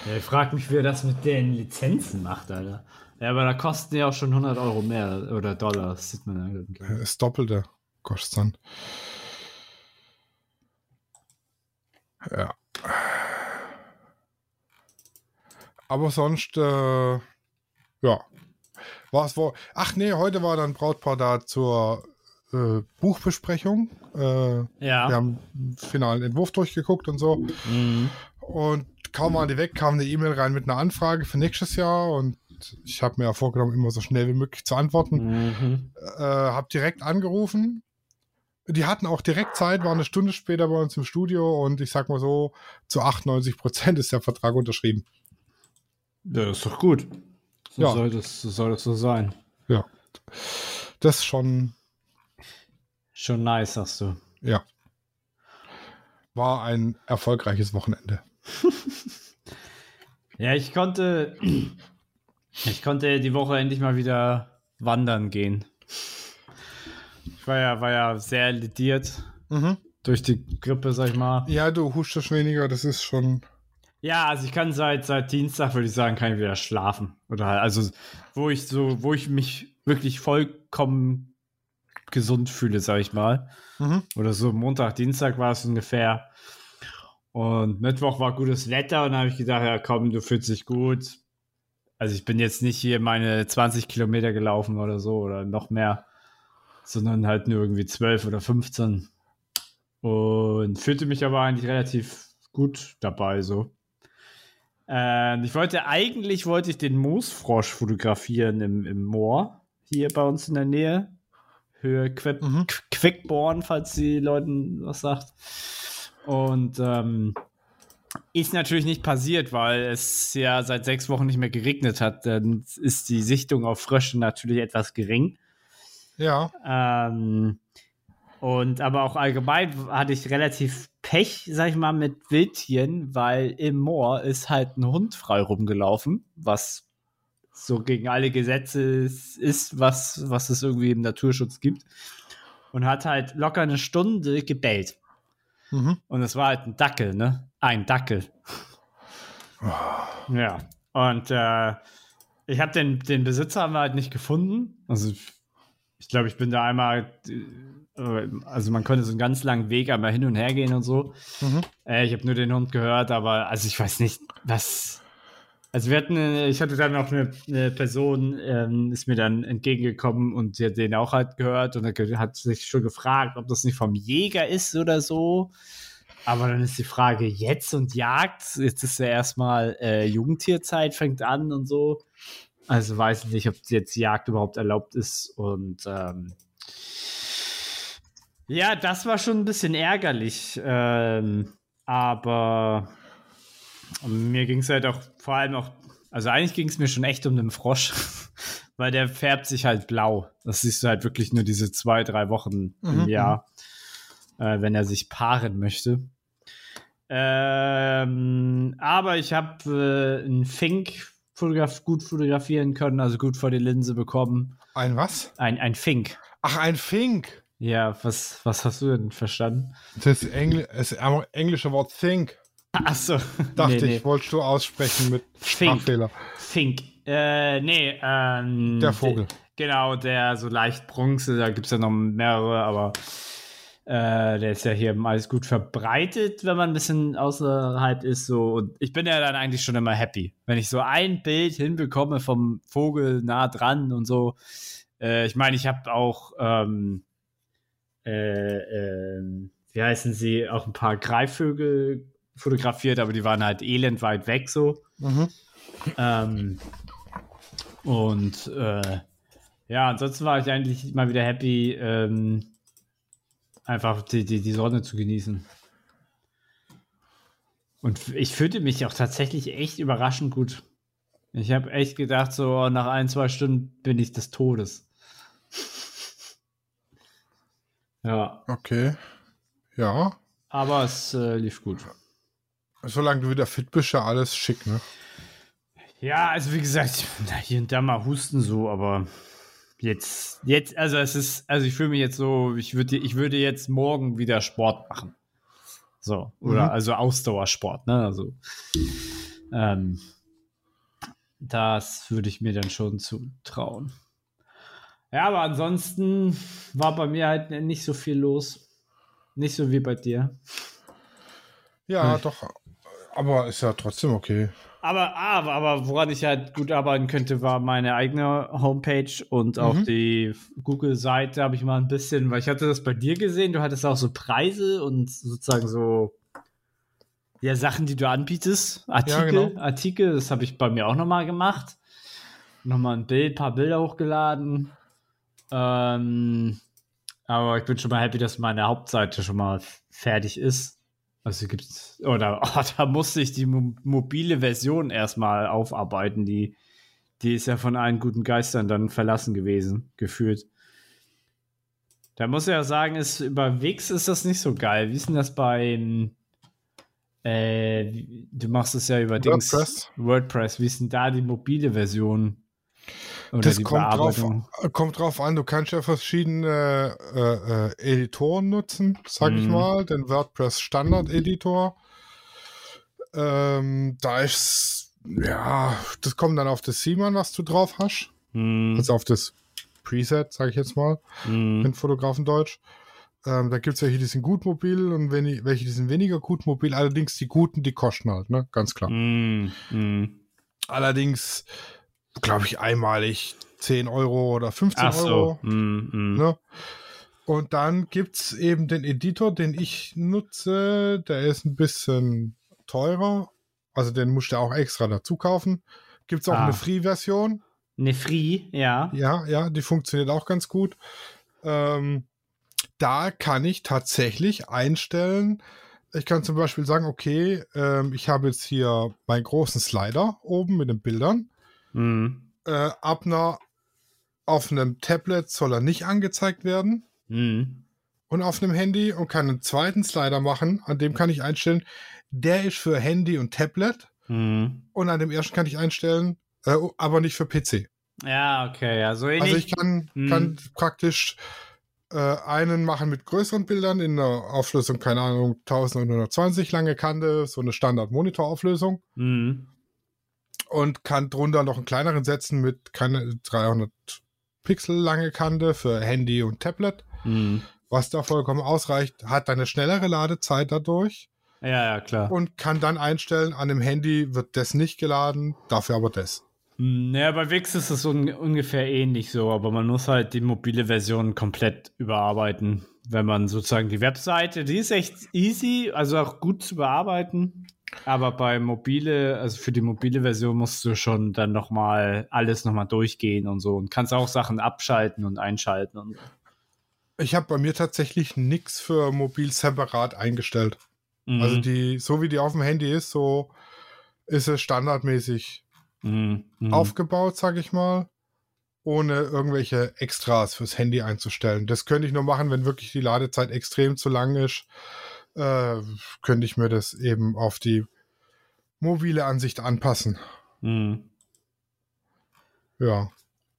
Ja, ich frage mich, wie er das mit den Lizenzen macht, Alter. Ja, aber da kosten die auch schon 100 Euro mehr oder Dollar, das sieht man ja. Äh, Das Doppelte kostet dann. Ja. Aber sonst, äh, ja. War es wohl. Ach nee, heute war dann Brautpaar da zur äh, Buchbesprechung. Äh, Ja. Wir haben den finalen Entwurf durchgeguckt und so. Mhm. Und kaum waren die weg, kam eine E-Mail rein mit einer Anfrage für nächstes Jahr. Und ich habe mir ja vorgenommen, immer so schnell wie möglich zu antworten. Mhm. Äh, habe direkt angerufen. Die hatten auch direkt Zeit, waren eine Stunde später bei uns im Studio und ich sag mal so, zu 98 Prozent ist der Vertrag unterschrieben. Ja, ist doch gut. So, Ja. soll, das, so soll das so sein. Ja. Das ist schon, Schon nice, sagst du. ja. War ein erfolgreiches Wochenende. Ja, ich konnte. Ich konnte die Woche endlich mal wieder wandern gehen. Ich war ja, war ja sehr lediert Mhm. durch die Grippe, sag ich mal. Ja, du hustest weniger, das ist schon. Ja, also ich kann seit, seit Dienstag, würde ich sagen, kann ich wieder schlafen. Oder halt, also wo ich so, wo ich mich wirklich vollkommen gesund fühle, sag ich mal. Mhm. Oder so Montag, Dienstag war es ungefähr. Und Mittwoch war gutes Wetter und da habe ich gedacht, ja komm, du fühlst dich gut. Also ich bin jetzt nicht hier meine 20 Kilometer gelaufen oder so oder noch mehr, sondern halt nur irgendwie 12 oder 15. Und fühlte mich aber eigentlich relativ gut dabei so. Ähm, ich wollte, eigentlich wollte ich den Moosfrosch fotografieren im, im Moor, hier bei uns in der Nähe. Höhe Quip, Mhm. Qu- Quickborn, falls die Leuten was sagt. Und ähm, ist natürlich nicht passiert, weil es ja seit sechs Wochen nicht mehr geregnet hat. Dann ist die Sichtung auf Frösche natürlich etwas gering. Ja. Ähm, und aber auch allgemein hatte ich relativ Pech, sag ich mal, mit Wildtieren, weil im Moor ist halt ein Hund frei rumgelaufen, was so gegen alle Gesetze ist, was, was es irgendwie im Naturschutz gibt. Und hat halt locker eine Stunde gebellt. Mhm. Und es war halt ein Dackel, ne? Ein Dackel. Ja. Und äh, ich habe den, den Besitzer halt nicht gefunden. Also ich glaube, ich bin da einmal, äh, also man konnte so einen ganz langen Weg einmal hin und her gehen und so. Mhm. Äh, ich habe nur den Hund gehört, aber also ich weiß nicht, was. Also wir hatten, ich hatte dann noch eine, eine Person, ähm, ist mir dann entgegengekommen und sie hat den auch halt gehört und hat sich schon gefragt, ob das nicht vom Jäger ist oder so. Aber dann ist die Frage, jetzt und Jagd, jetzt ist ja erstmal äh, Jugendtierzeit, fängt an und so. Also weiß ich nicht, ob jetzt Jagd überhaupt erlaubt ist. Und ähm, ja, das war schon ein bisschen ärgerlich. Ähm, aber mir ging es halt auch vor allem auch, also eigentlich ging es mir schon echt um den Frosch, weil der färbt sich halt blau. Das siehst du halt wirklich nur diese zwei, drei Wochen Mhm, im Jahr, äh, wenn er sich paaren möchte. Ähm, aber ich habe äh, einen Fink fotograf gut fotografieren können, also gut vor die Linse bekommen. Ein was? Ein, ein Fink. Ach, ein Fink. Ja, was, was hast du denn verstanden? Das, Engl das englische Wort think. Ach so. Dachte nee, nee. ich, wolltest du aussprechen mit Fink. Sprachfehler. Fink. Äh, nee, ähm, Der Vogel. Genau, der so leicht Bronze, da gibt es ja noch mehrere, aber äh, der ist ja hier meist gut verbreitet, wenn man ein bisschen außerhalb ist. So. Und ich bin ja dann eigentlich schon immer happy, wenn ich so ein Bild hinbekomme vom Vogel nah dran und so. Äh, ich meine, ich habe auch, ähm, äh, ähm, wie heißen sie, auch ein paar Greifvögel fotografiert, aber die waren halt elend weit weg so. Mhm. Ähm, und äh, ja, ansonsten war ich eigentlich mal wieder happy, ähm, einfach die, die, die Sonne zu genießen. Und ich fühlte mich auch tatsächlich echt überraschend gut. Ich habe echt gedacht, so nach ein, zwei Stunden bin ich des Todes. ja. Okay. Ja. Aber es äh, lief gut. Solange du wieder fit bist, ja alles schick, ne? Ja, also wie gesagt, hier und da mal husten so, aber Jetzt, jetzt, also es ist, also ich fühle mich jetzt so, ich würde, ich würde jetzt morgen wieder Sport machen. So, oder mhm. also Ausdauersport, ne? Also ähm, das würde ich mir dann schon zutrauen. Ja, aber ansonsten war bei mir halt nicht so viel los. Nicht so wie bei dir. Ja, hm. doch. Aber ist ja trotzdem okay. Aber, aber, aber woran ich halt gut arbeiten könnte, war meine eigene Homepage und auch mhm. die Google-Seite habe ich mal ein bisschen, weil ich hatte das bei dir gesehen, du hattest auch so Preise und sozusagen so ja, Sachen, die du anbietest, Artikel, ja, genau. Artikel, das habe ich bei mir auch nochmal gemacht. Nochmal ein Bild, paar Bilder hochgeladen. Ähm, aber ich bin schon mal happy, dass meine Hauptseite schon mal fertig ist. Also gibt's, oder oh, da musste ich die mobile Version erstmal aufarbeiten. Die, die ist ja von allen guten Geistern dann verlassen gewesen, gefühlt. Da muss ich ja sagen, ist, über Wix ist das nicht so geil. Wie ist denn das bei, äh, du machst es ja über WordPress. Dings, WordPress. Wie ist denn da die mobile Version? Oder das kommt drauf, kommt drauf an, du kannst ja verschiedene äh, äh, Editoren nutzen, sag mm. ich mhm. mal, den WordPress Standard Editor. Ähm, da ist, ja, das kommt dann auf das Theme an, was du drauf hast. Mm. Also auf das Preset, sag ich jetzt mal, mm. in Fotografendeutsch. Ähm, da gibt es welche, die sind gut mobil und welche, die sind weniger gut mobil. Allerdings die guten, die kosten halt, ne? Ganz klar. Mhm. Allerdings glaube ich, einmalig 10 Euro oder 15 so. Euro. Mm, mm. Ne? Und dann gibt es eben den Editor, den ich nutze. Der ist ein bisschen teurer. Also den musst du auch extra dazu kaufen. Gibt es auch ah. eine Free-Version. Eine Free, ja. Ja, ja, die funktioniert auch ganz gut. Ähm, da kann ich tatsächlich einstellen. Ich kann zum Beispiel sagen, okay, ähm, ich habe jetzt hier meinen großen Slider oben mit den Bildern. Mhm. Äh, ab einer, auf einem Tablet soll er nicht angezeigt werden. Mhm. Und auf einem Handy und kann einen zweiten Slider machen, an dem kann ich einstellen, der ist für Handy und Tablet. Mhm. Und an dem ersten kann ich einstellen, äh, aber nicht für PC. Ja, okay, ja, so ähnlich. Also ich kann, mhm. kann praktisch äh, einen machen mit größeren Bildern in einer Auflösung, keine Ahnung, 1920 lange Kante, so eine Standard-Monitor-Auflösung. Mhm und kann drunter noch einen kleineren setzen mit keine 300 Pixel lange Kante für Handy und Tablet, mhm. was da vollkommen ausreicht, hat eine schnellere Ladezeit dadurch. Ja, ja, klar. Und kann dann einstellen, an dem Handy wird das nicht geladen, dafür aber das. Naja, hm, bei Wix ist es un ungefähr ähnlich so, aber man muss halt die mobile Version komplett überarbeiten. Wenn man sozusagen die Webseite, die ist echt easy, also auch gut zu bearbeiten. Aber bei mobile, also für die mobile Version musst du schon dann nochmal alles nochmal durchgehen und so und kannst auch Sachen abschalten und einschalten und so. Ich habe bei mir tatsächlich nichts für mobil separat eingestellt. Mhm. Also die, so wie die auf dem Handy ist, so ist es standardmäßig mhm. Mhm. aufgebaut, sag ich mal, ohne irgendwelche Extras fürs Handy einzustellen. Das könnte ich nur machen, wenn wirklich die Ladezeit extrem zu lang ist äh, könnte ich mir das eben auf die mobile Ansicht anpassen. Mhm. Ja.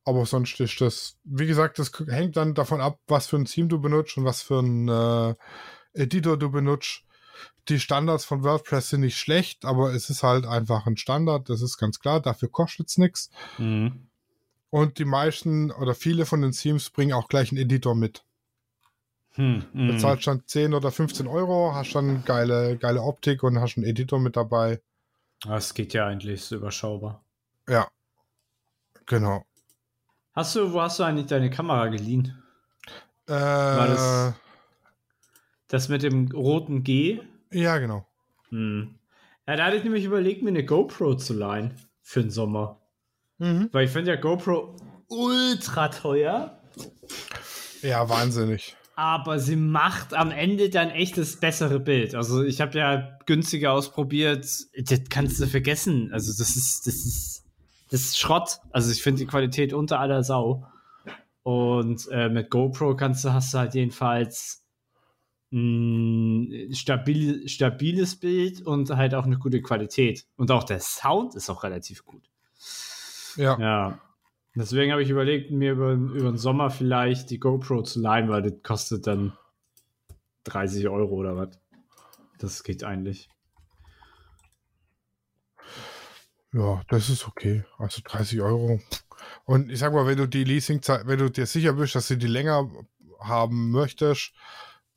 Aber sonst ist das, wie gesagt, das hängt dann davon ab, was für ein Theme du benutzt und was für ein äh, Editor du benutzt. Die Standards von WordPress sind nicht schlecht, aber es ist halt einfach ein Standard, das ist ganz klar, dafür kostet es nichts. Mhm. Und die meisten oder viele von den Themes bringen auch gleich einen Editor mit. Hm, hm. zahlst dann 10 oder 15 Euro, hast dann geile, geile Optik und hast einen Editor mit dabei. Das geht ja eigentlich so überschaubar. Ja. Genau. Hast du, wo hast du eigentlich deine Kamera geliehen? Äh, das- Das mit dem roten G? ja, genau. Hm. Ja, da hatte ich nämlich überlegt, mir eine GoPro zu leihen für den Sommer. Mhm. Weil ich finde ja GoPro ultra teuer, Ja, wahnsinnig. Aber sie macht am Ende dann echt das bessere Bild. Also ich habe ja günstiger ausprobiert, das kannst du vergessen. Also das ist, das ist, das ist Schrott. Also ich finde die Qualität unter aller Sau. Und äh, mit GoPro kannst du, hast du halt jedenfalls ein stabil, stabiles Bild und halt auch eine gute Qualität. Und auch der Sound ist auch relativ gut. Ja. Ja. Deswegen habe ich überlegt, mir über, über den Sommer vielleicht die GoPro zu leihen, weil das kostet dann 30 Euro oder was. Das geht eigentlich. Ja, das ist okay. Also 30 Euro. Und ich sag mal, wenn du die Leasingzeit, wenn du dir sicher bist, dass du die länger haben möchtest,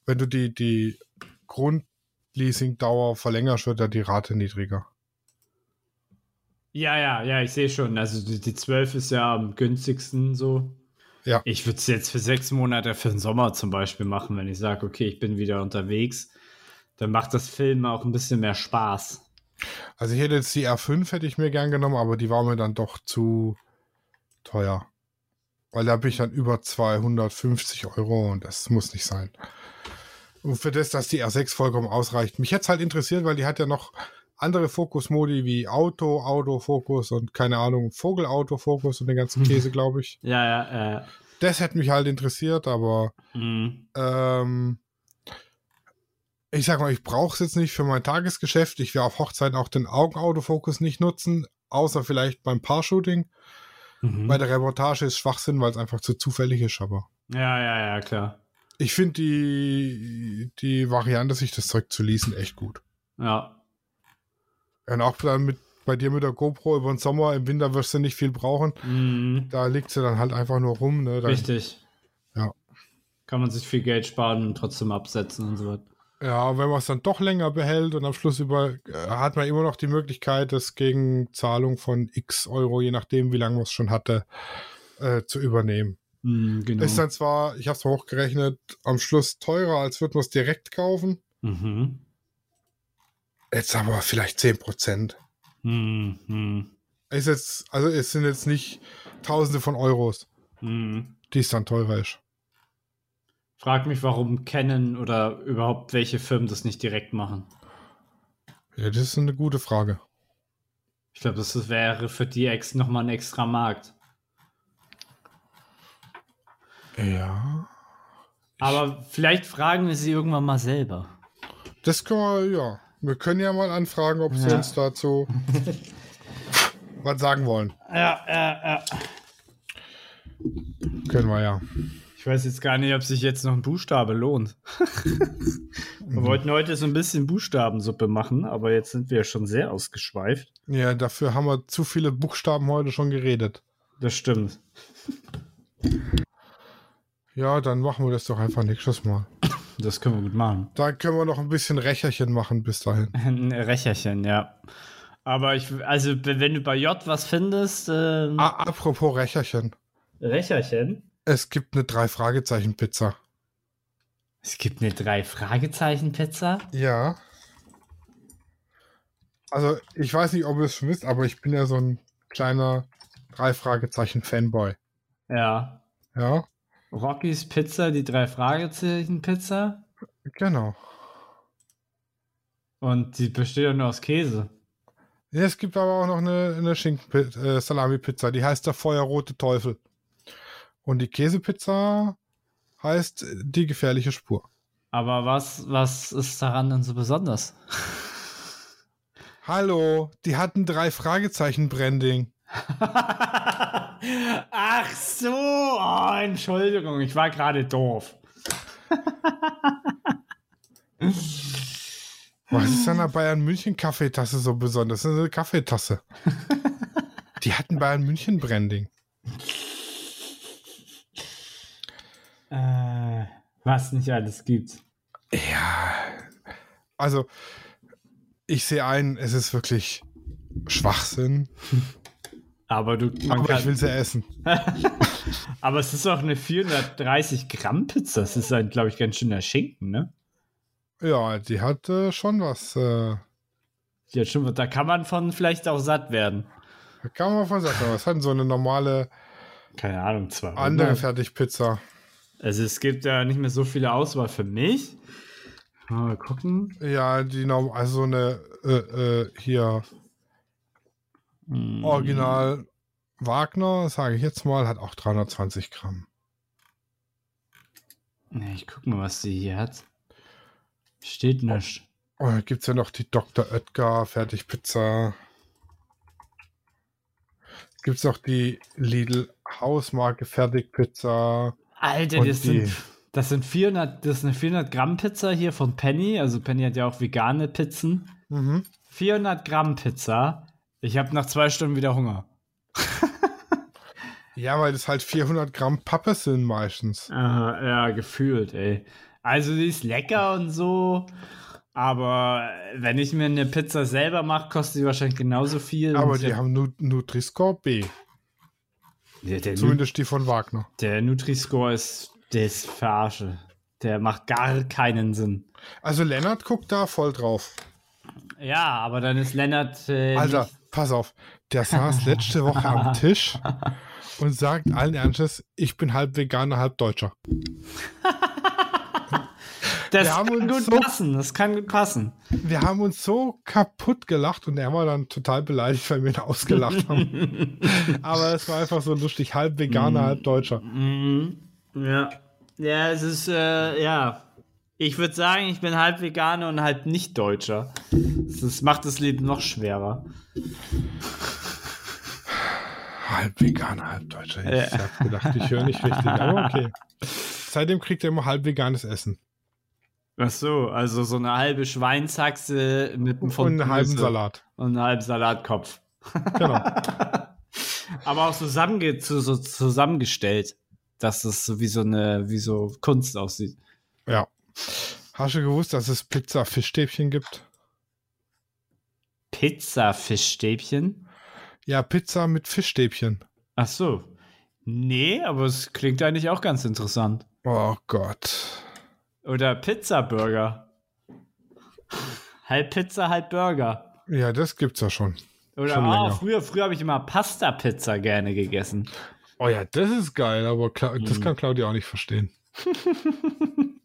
wenn du die, die Grundleasingdauer verlängerst, wird ja die Rate niedriger. Ja, ja, ja, ich sehe schon. Also die, die 12 ist ja am günstigsten so. Ja. Ich würde es jetzt für sechs Monate für den Sommer zum Beispiel machen, wenn ich sage, okay, ich bin wieder unterwegs. Dann macht das Film auch ein bisschen mehr Spaß. Also ich hätte jetzt die R5 hätte ich mir gern genommen, aber die war mir dann doch zu teuer. Weil da bin ich dann über 250 Euro und das muss nicht sein. Und für das, dass die R6 vollkommen ausreicht. Mich hätte es halt interessiert, weil die hat ja noch andere Fokusmodi wie Auto, Autofokus und keine Ahnung, Vogelautofokus und den ganzen Käse, glaube ich. Ja, ja, äh, Das hätte mich halt interessiert, aber mh. ähm, ich sag mal, ich brauche es jetzt nicht für mein Tagesgeschäft. Ich werde auf Hochzeiten auch den Augenautofokus nicht nutzen, außer vielleicht beim Paar-Shooting. Mhm. Bei der Reportage ist Schwachsinn, weil es einfach zu zufällig ist, aber Ja, ja, ja, klar. ich finde die, die Variante, sich das Zeug zu leasen, echt gut. Ja. Und auch dann mit, bei dir mit der GoPro über den Sommer, im Winter wirst du nicht viel brauchen. Mhm. Da liegt sie dann halt einfach nur rum. Ne? Dann, Richtig. Ja. Kann man sich viel Geld sparen und trotzdem absetzen und so weiter. Ja, wenn man es dann doch länger behält und am Schluss über, äh, hat man immer noch die Möglichkeit, das gegen Zahlung von x Euro, je nachdem, wie lange man es schon hatte, äh, zu übernehmen. Mhm, genau. Ist dann zwar, ich habe es hochgerechnet, am Schluss teurer, als würde man es direkt kaufen. mhm. Jetzt aber vielleicht 10 Prozent. Mhm. Mhm. Ist jetzt, also es sind jetzt nicht Tausende von Euros, Mhm. die es dann teurer ist. Frag mich, warum Canon oder überhaupt welche Firmen das nicht direkt machen. Ja, das ist eine gute Frage. Ich glaube, das wäre für die ex nochmal ein extra Markt. Ja. Aber vielleicht fragen wir sie irgendwann mal selber. Das können wir, ja. Wir können ja mal anfragen, ob sie Ja. uns dazu was sagen wollen. Ja, ja, ja. Können wir ja. Ich weiß jetzt gar nicht, ob sich jetzt noch ein Buchstabe lohnt. wir wollten heute so ein bisschen Buchstabensuppe machen, aber jetzt sind wir schon sehr ausgeschweift. Ja, dafür haben wir zu viele Buchstaben heute schon geredet. Das stimmt. Ja, dann machen wir das doch einfach nächstes Mal. Das können wir gut machen. Dann können wir noch ein bisschen Rächerchen machen bis dahin. Ein Rächerchen, ja. Aber ich, also wenn du bei J was findest, ähm, Ah, apropos Rächerchen. Rächerchen. Es gibt eine Drei-Fragezeichen-Pizza. Es gibt eine drei Fragezeichen Pizza. Ja. Also, ich weiß nicht, ob ihr es schon wisst, aber ich bin ja so ein kleiner Drei-Fragezeichen-Fanboy. Ja. Ja, Rocky's Pizza, die drei Fragezeichen Pizza. genau. Und die besteht ja nur aus Käse. Ja, es gibt aber auch noch eine, eine Schinken-Salami-Pizza, die heißt der Feuerrote Teufel. Und die Käsepizza heißt äh, die gefährliche Spur. Aber was, was ist daran denn so besonders? Hallo, die hatten drei Fragezeichen-Branding. Ach so, oh, Entschuldigung, ich war gerade doof. Was ist an der Bayern München Kaffeetasse so besonders? Das ist eine Kaffeetasse. Die hatten Bayern München Branding. Äh, was nicht alles gibt. Ja. Also, ich sehe ein, es ist wirklich Schwachsinn. Aber du, man Aber kann, ich will sie essen. aber es ist auch eine 430 Gramm Pizza. Das ist ein, glaube ich, ganz schöner Schinken, ne? Ja, die hat äh, schon was. Äh, Ja, schon, da kann man von vielleicht auch satt werden. da kann man von sagen, was hat denn so eine normale Keine Ahnung, zwar. andere Fertigpizza? Also es gibt ja nicht mehr so viele Auswahl für mich. Mal gucken. Ja, die norm also so eine äh, äh, hier Hm. Original Wagner, sage ich jetzt mal, hat auch 320 Gramm. Ich guck mal, was die hier hat. Steht nicht. Und dann gibt es ja noch die Dr. Oetker Fertigpizza. Gibt es noch die Lidl Hausmarke Fertigpizza. Alter, das die- sind, das sind 400, das ist eine 400 Gramm Pizza hier von Penny. Also Penny hat ja auch vegane Pizzen. Mhm. 400 Gramm Pizza. Ich habe nach zwei Stunden wieder Hunger. Ja, weil das halt 400 Gramm Pappe sind meistens. Aha, ja, gefühlt, ey. Also die ist lecker und so. Aber wenn ich mir eine Pizza selber mache, kostet sie wahrscheinlich genauso viel. Aber die haben Nu- Nutri-Score B. der, der, Zumindest die von Wagner. der Nutri-Score ist, ist Verarsche. Der macht gar keinen Sinn. Also Lennart guckt da voll drauf. Ja, aber dann ist Lennart. Äh, Alter, pass auf. Der saß letzte Woche am Tisch und sagt allen Ernstes, ich bin halb Veganer, halb Deutscher. das wir kann gut so- passen. Das kann gut passen. Wir haben uns so kaputt gelacht und er war dann total beleidigt, weil wir ihn ausgelacht haben. Aber es war einfach so lustig, halb Veganer, halb Deutscher. Mhm. Ja. Ja, es ist, äh, ja. Ich würde sagen, ich bin halb Veganer und halb nicht Deutscher. Das macht das Leben noch schwerer. Halb Veganer, halb Deutscher. Ich Ja. hab gedacht, ich höre nicht richtig, aber okay. Seitdem kriegt er immer halb veganes Essen. Ach so, also so eine halbe Schweinshaxe mit einem Und einen halben Salat. Und einen halben Salatkopf. Genau. Aber auch zusammenge zu, so zusammengestellt, dass es so wie so eine, wie so Kunst aussieht. Ja. Hast du gewusst, dass es Pizza-Fischstäbchen gibt? Pizza-Fischstäbchen? Ja, Pizza mit Fischstäbchen. Ach so. Nee, aber es klingt eigentlich auch ganz interessant. Oh Gott. Oder Pizza-Burger. halb Pizza, halb Burger. Ja, das gibt's ja schon. Oder Schon länger. früher, früher habe ich immer Pasta-Pizza gerne gegessen. Oh ja, das ist geil, aber Cla das Mhm. kann Claudia auch nicht verstehen.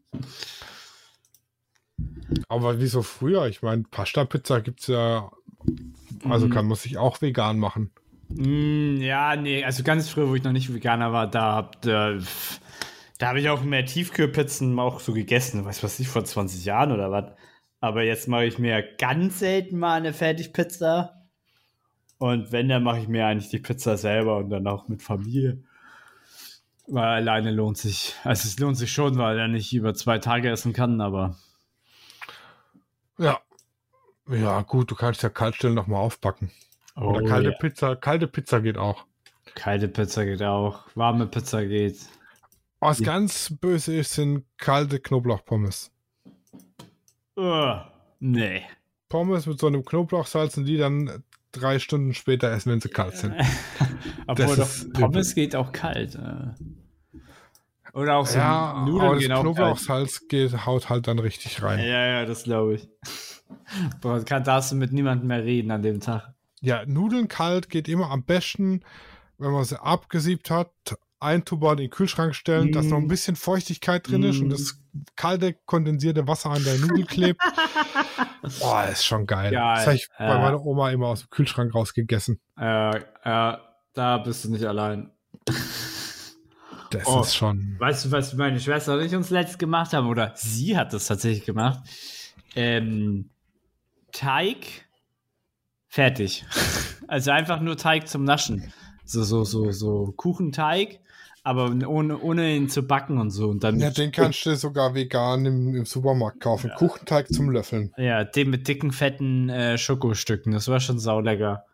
aber wieso früher? Ich meine, Pasta-Pizza gibt's ja, also Mhm. kann man sich auch vegan machen. Mm, ja, nee, also ganz früher, wo ich noch nicht Veganer war, da, hab- da, da habe ich auch mehr Tiefkühlpizzen auch so gegessen. Weiß was ich, vor 20 Jahren oder was. Aber jetzt mache ich mir ganz selten mal eine Fertigpizza. Und wenn, dann mache ich mir eigentlich die Pizza selber und dann auch mit Familie. Weil alleine lohnt sich, also es lohnt sich schon, weil er nicht über zwei Tage essen kann, aber Ja. Ja, gut, du kannst ja kaltstellen nochmal aufbacken. Oder Oh, kalte ja. Pizza, kalte Pizza geht auch. kalte Pizza geht auch, warme Pizza geht. Was ganz böse ist, sind kalte Knoblauchpommes. Uh, nee. Pommes mit so einem Knoblauchsalz und die dann drei Stunden später essen, wenn sie kalt sind. Obwohl Das doch Pommes geht auch kalt. Äh. Oder auch so ja, Nudeln aber gehen das auch kalt. Knoblauchsalz geht, haut halt dann richtig rein. Ja, ja, das glaube ich. Boah, kann, darfst du mit niemandem mehr reden an dem Tag. Ja, Nudeln kalt geht immer am besten, wenn man sie abgesiebt hat, eintuber in den Kühlschrank stellen, dass noch ein Mm. bisschen Feuchtigkeit drin ist und Mm. das kalte, kondensierte Wasser an der Nudel klebt. Boah, ist schon geil. Geil, Das habe ich bei ja. meiner Oma immer aus dem Kühlschrank rausgegessen. Äh, äh, da bist du nicht allein. Das Oh. ist schon. Weißt du, was meine Schwester und ich uns letzt gemacht haben? Oder sie hat das tatsächlich gemacht. Ähm, Teig fertig. Also einfach nur Teig zum Naschen. So, so, so, so Kuchenteig, aber ohne, ohne ihn zu backen und so. Und dann Ja, den kannst du sogar vegan im, im Supermarkt kaufen. Kuchenteig zum Löffeln. Ja, den mit dicken, fetten äh, Schokostücken. Das war schon saulecker.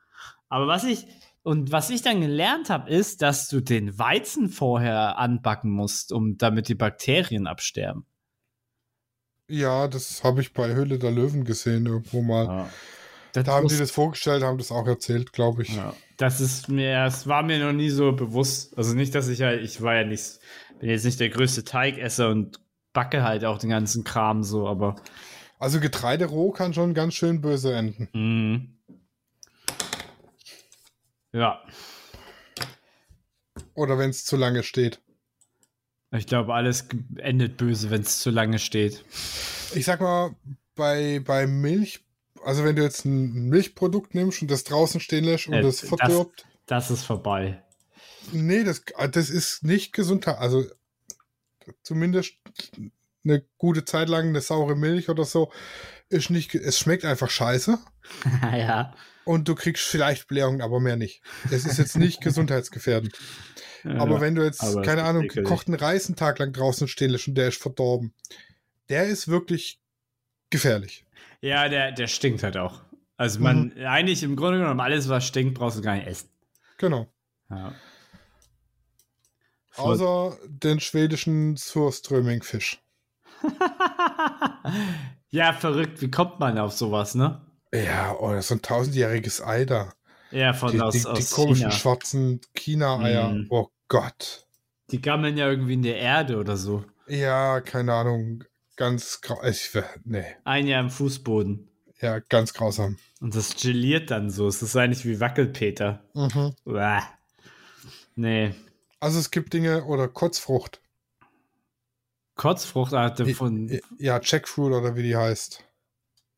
Aber was ich, und was ich dann gelernt habe, ist, dass du den Weizen vorher anbacken musst, um damit die Bakterien absterben. Ja, das habe ich bei Höhle der Löwen gesehen irgendwo mal. Ja. Das Da haben die das vorgestellt, haben das auch erzählt, glaube ich. Ja, das ist mir, es war mir noch nie so bewusst. Also nicht, dass ich ja, ich war ja nicht, bin jetzt nicht der größte Teigesser und backe halt auch den ganzen Kram so, aber Also Getreide roh kann schon ganz schön böse enden. mm. Ja, Oder wenn es zu lange steht. ich glaube, alles endet böse, wenn es zu lange steht. Ich sag mal, bei, bei Milch, also wenn du jetzt ein Milchprodukt nimmst und das draußen stehen lässt und Äh, das das- verdirbt, Das ist vorbei. nee, das, das ist nicht gesund. Also zumindest eine gute Zeit lang eine saure Milch oder so ist nicht, es schmeckt einfach scheiße ja. Und du kriegst vielleicht Blähungen, aber mehr nicht. Es ist jetzt nicht gesundheitsgefährdend. Aber wenn du jetzt, keine Ahnung, ekelig. gekochten Reis einen Tag lang draußen stehen lässt und der ist verdorben, der ist wirklich gefährlich. Ja, der, der stinkt halt auch. Also man, eigentlich im Grunde genommen, alles, was stinkt, brauchst du gar nicht essen. Genau. Ja. Außer den schwedischen Surströmmingfisch. ja, verrückt. Wie kommt man auf sowas, ne? Ja, oh, das ist so ein tausendjähriges Ei da. Ja, von Die, aus, die, die aus komischen China. schwarzen China-Eier. Mhm. Oh Gott. Die gammeln ja irgendwie in der Erde oder so. Ja, keine Ahnung. Ganz grau. Ich, nee. Ein Jahr im Fußboden. Ja, ganz grausam. Und das geliert dann so. Es ist eigentlich wie Wackelpeter. Mhm. Uah. Nee. Also es gibt Dinge oder Kotzfrucht. Kotzfrucht hatte von. Ja, Jackfruit oder wie die heißt.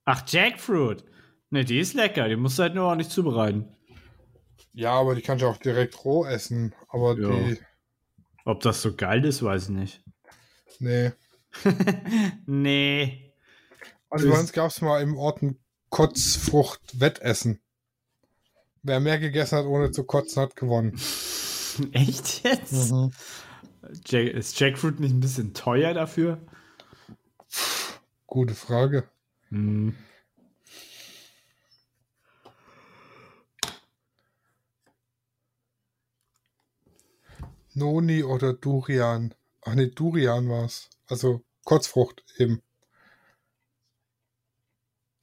Ach, Jackfruit. Ne, die ist lecker. Die musst du halt nur auch nicht zubereiten. Ja, aber die kannst du auch direkt roh essen. Aber Ja. die, Ob das so geil ist, weiß ich nicht. nee. nee. Also bei uns gab es mal im Ort ein Kotzfrucht-Wettessen. Wer mehr gegessen hat, ohne zu kotzen, hat gewonnen. Echt jetzt? Mhm. Jack, ist Jackfruit nicht ein bisschen teuer dafür? Gute Frage. Hm. Noni oder Durian. Ach nee, Durian war es. Also Kotzfrucht eben.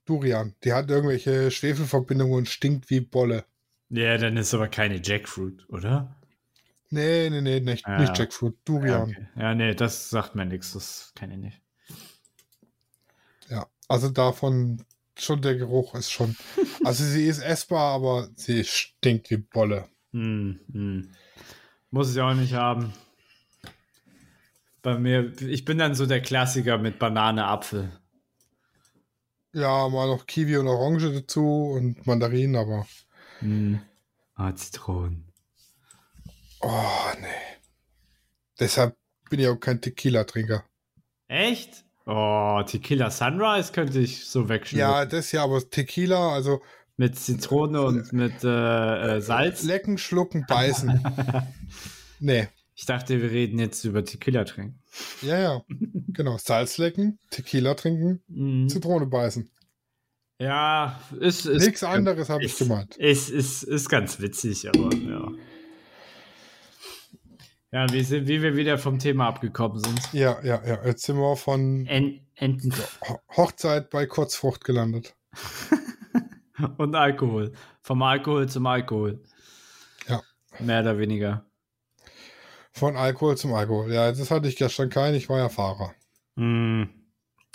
Durian. Die hat irgendwelche Schwefelverbindungen und stinkt wie Bolle. Ja, dann ist aber keine Jackfruit, oder? Nee, nee, nee, nicht, Ja. nicht Jackfruit. Ja, Durian. okay. ja, nee, das sagt mir nichts. Das kenne ich nicht. Ja, also davon schon der Geruch ist schon. Also sie ist essbar, aber sie stinkt wie Bolle. Hm, hm. Muss ich auch nicht haben. Bei mir, ich bin dann so der Klassiker mit Banane, Apfel. Ja, mal noch Kiwi und Orange dazu und Mandarinen, aber. Hm. Ah, Zitronen. Oh, nee. Deshalb bin ich auch kein Tequila-Trinker. Echt? Oh, Tequila Sunrise könnte ich so wegschmecken. Ja, das ja, aber Tequila, also Mit Zitrone und mit äh, äh, Salz. lecken, schlucken, beißen. nee. Ich dachte, wir reden jetzt über Tequila trinken. Ja, ja. Genau. Salz lecken, Tequila trinken, Mhm. Zitrone beißen. Ja, ist, ist Nichts anderes habe ich gemeint. Ist, ist, ist ganz witzig, aber ja. Ja, wie, sind, wie wir wieder vom Thema abgekommen sind. Ja, ja, ja. Jetzt sind wir von En Enten Ho- Hochzeit bei Kurzfrucht gelandet. und Alkohol. Vom Alkohol zum Alkohol. Ja. Mehr oder weniger. Von Alkohol zum Alkohol. Ja, das hatte ich gestern keinen. Ich war ja Fahrer. Mm.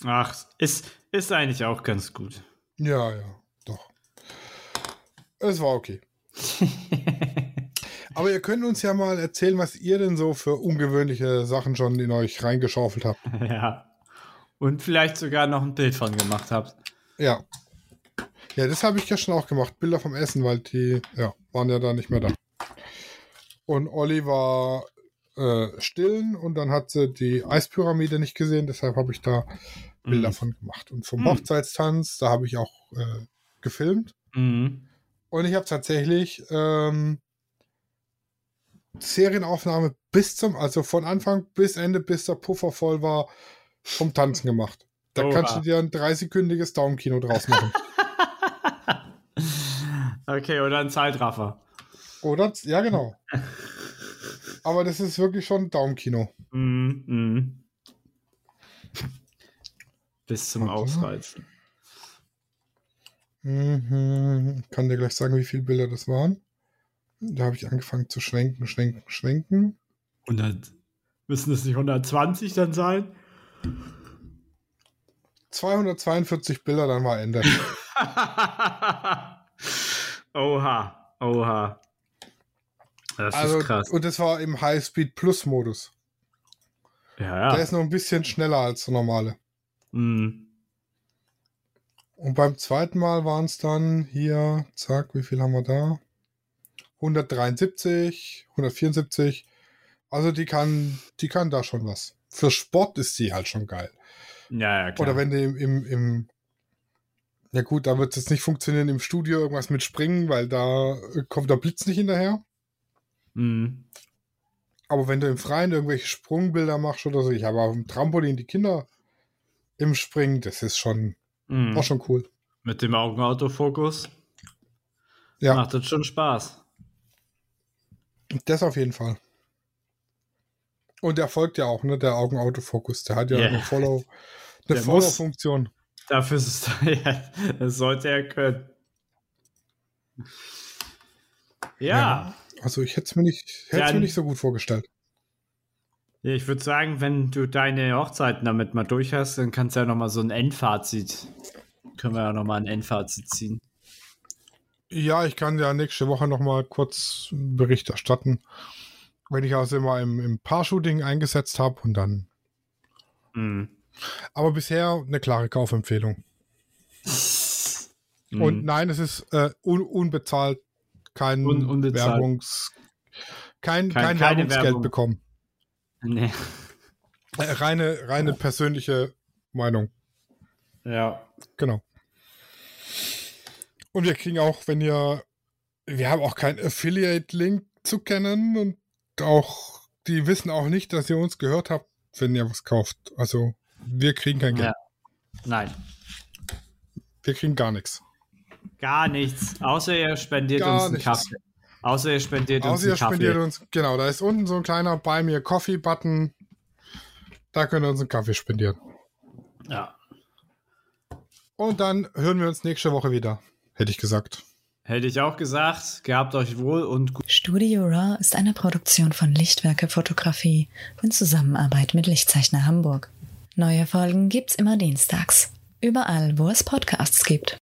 Ach, ist, ist eigentlich auch ganz gut. Ja, ja, doch. Es war okay. Aber ihr könnt uns ja mal erzählen, was ihr denn so für ungewöhnliche Sachen schon in euch reingeschaufelt habt. ja. Und vielleicht sogar noch ein Bild von gemacht habt. Ja. Ja, das habe ich gestern auch gemacht. Bilder vom Essen, weil die ja, waren ja da nicht mehr da. Und Olli war äh, stillen und dann hat sie die Eispyramide nicht gesehen, deshalb habe ich da Bilder Mhm. von gemacht. Und vom Mhm. Hochzeitstanz, da habe ich auch äh, gefilmt. Mhm. Und ich habe tatsächlich ähm, Serienaufnahme bis zum, also von Anfang bis Ende, bis der Puffer voll war, vom Tanzen gemacht. Da Oha. kannst du dir ein 30-kündiges Daumenkino draus machen. Okay, oder ein Zeitraffer. Oder? Ja, genau. Aber das ist wirklich schon Daumenkino. Mhm. mhm. Bis zum Warte. Ausreizen. Mhm. Ich kann dir gleich sagen, wie viele Bilder das waren. Da habe ich angefangen zu schwenken, schwenken, schwenken. Und dann müssen es nicht 120 dann sein? 242 Bilder, dann war Ende. oha, oha. Das Also, ist krass. und das war im High-Speed Plus Modus. Ja, Der ja. ist noch ein bisschen schneller als der normale. Mhm. Und beim zweiten Mal waren es dann hier, zack, wie viel haben wir da? 173, 174. Also die kann, die kann da schon was. Für Sport ist sie halt schon geil. Ja, ja, klar. Oder wenn du im, im, im ja gut, da wird es nicht funktionieren im Studio irgendwas mit Springen, weil da äh, kommt der Blitz nicht hinterher. Mhm. Aber wenn du im Freien irgendwelche Sprungbilder machst oder so, ich habe auf dem Trampolin die Kinder im Springen, das ist schon, Mhm. auch schon cool. Mit dem Augenautofokus Ja, macht das schon Spaß. das auf jeden Fall. Und der folgt ja auch, ne, der Augenautofokus. Der hat ja Ja. eine Follow, eine. Follow-Funktion. Dafür ist es, ja, das sollte er können. Ja, Also ich hätte es mir nicht, hätte mir nicht so gut vorgestellt. ich würde sagen, wenn du deine Hochzeiten damit mal durch hast, dann kannst du ja nochmal so ein Endfazit. Können wir ja nochmal ein Endfazit ziehen. Ja, ich kann ja nächste Woche noch mal kurz einen Bericht erstatten, wenn ich also immer im, im Paar-Shooting eingesetzt habe und dann. Mhm. Aber bisher eine klare Kaufempfehlung. Und Mhm. nein, es ist äh, un, unbezahlt, kein Un- unbezahlt. Werbungs, kein, Kein- kein Werbungsgeld Werbung. bekommen. Nee. Äh, reine, reine persönliche Meinung. Ja. Genau. Und wir kriegen auch, wenn ihr, wir haben auch keinen Affiliate-Link zu kennen und auch, die wissen auch nicht, dass ihr uns gehört habt, wenn ihr was kauft. Also, wir kriegen kein Geld. Ja. Nein. Wir kriegen gar nichts. Gar nichts. Außer ihr spendiert Gar uns einen nichts. Kaffee. Außer ihr spendiert uns Außer ihr einen Kaffee. spendiert uns, genau, da ist unten so ein kleiner Buy Me a Coffee-Button. Da könnt ihr uns einen Kaffee spendieren. Ja. Und dann hören wir uns nächste Woche wieder, hätte ich gesagt. Hätte ich auch gesagt. Gehabt euch wohl und gut. Studio Raw ist eine Produktion von Lichtwerke Fotografie in Zusammenarbeit mit Lichtzeichner Hamburg. Neue Folgen gibt's immer dienstags. Überall, wo es Podcasts gibt.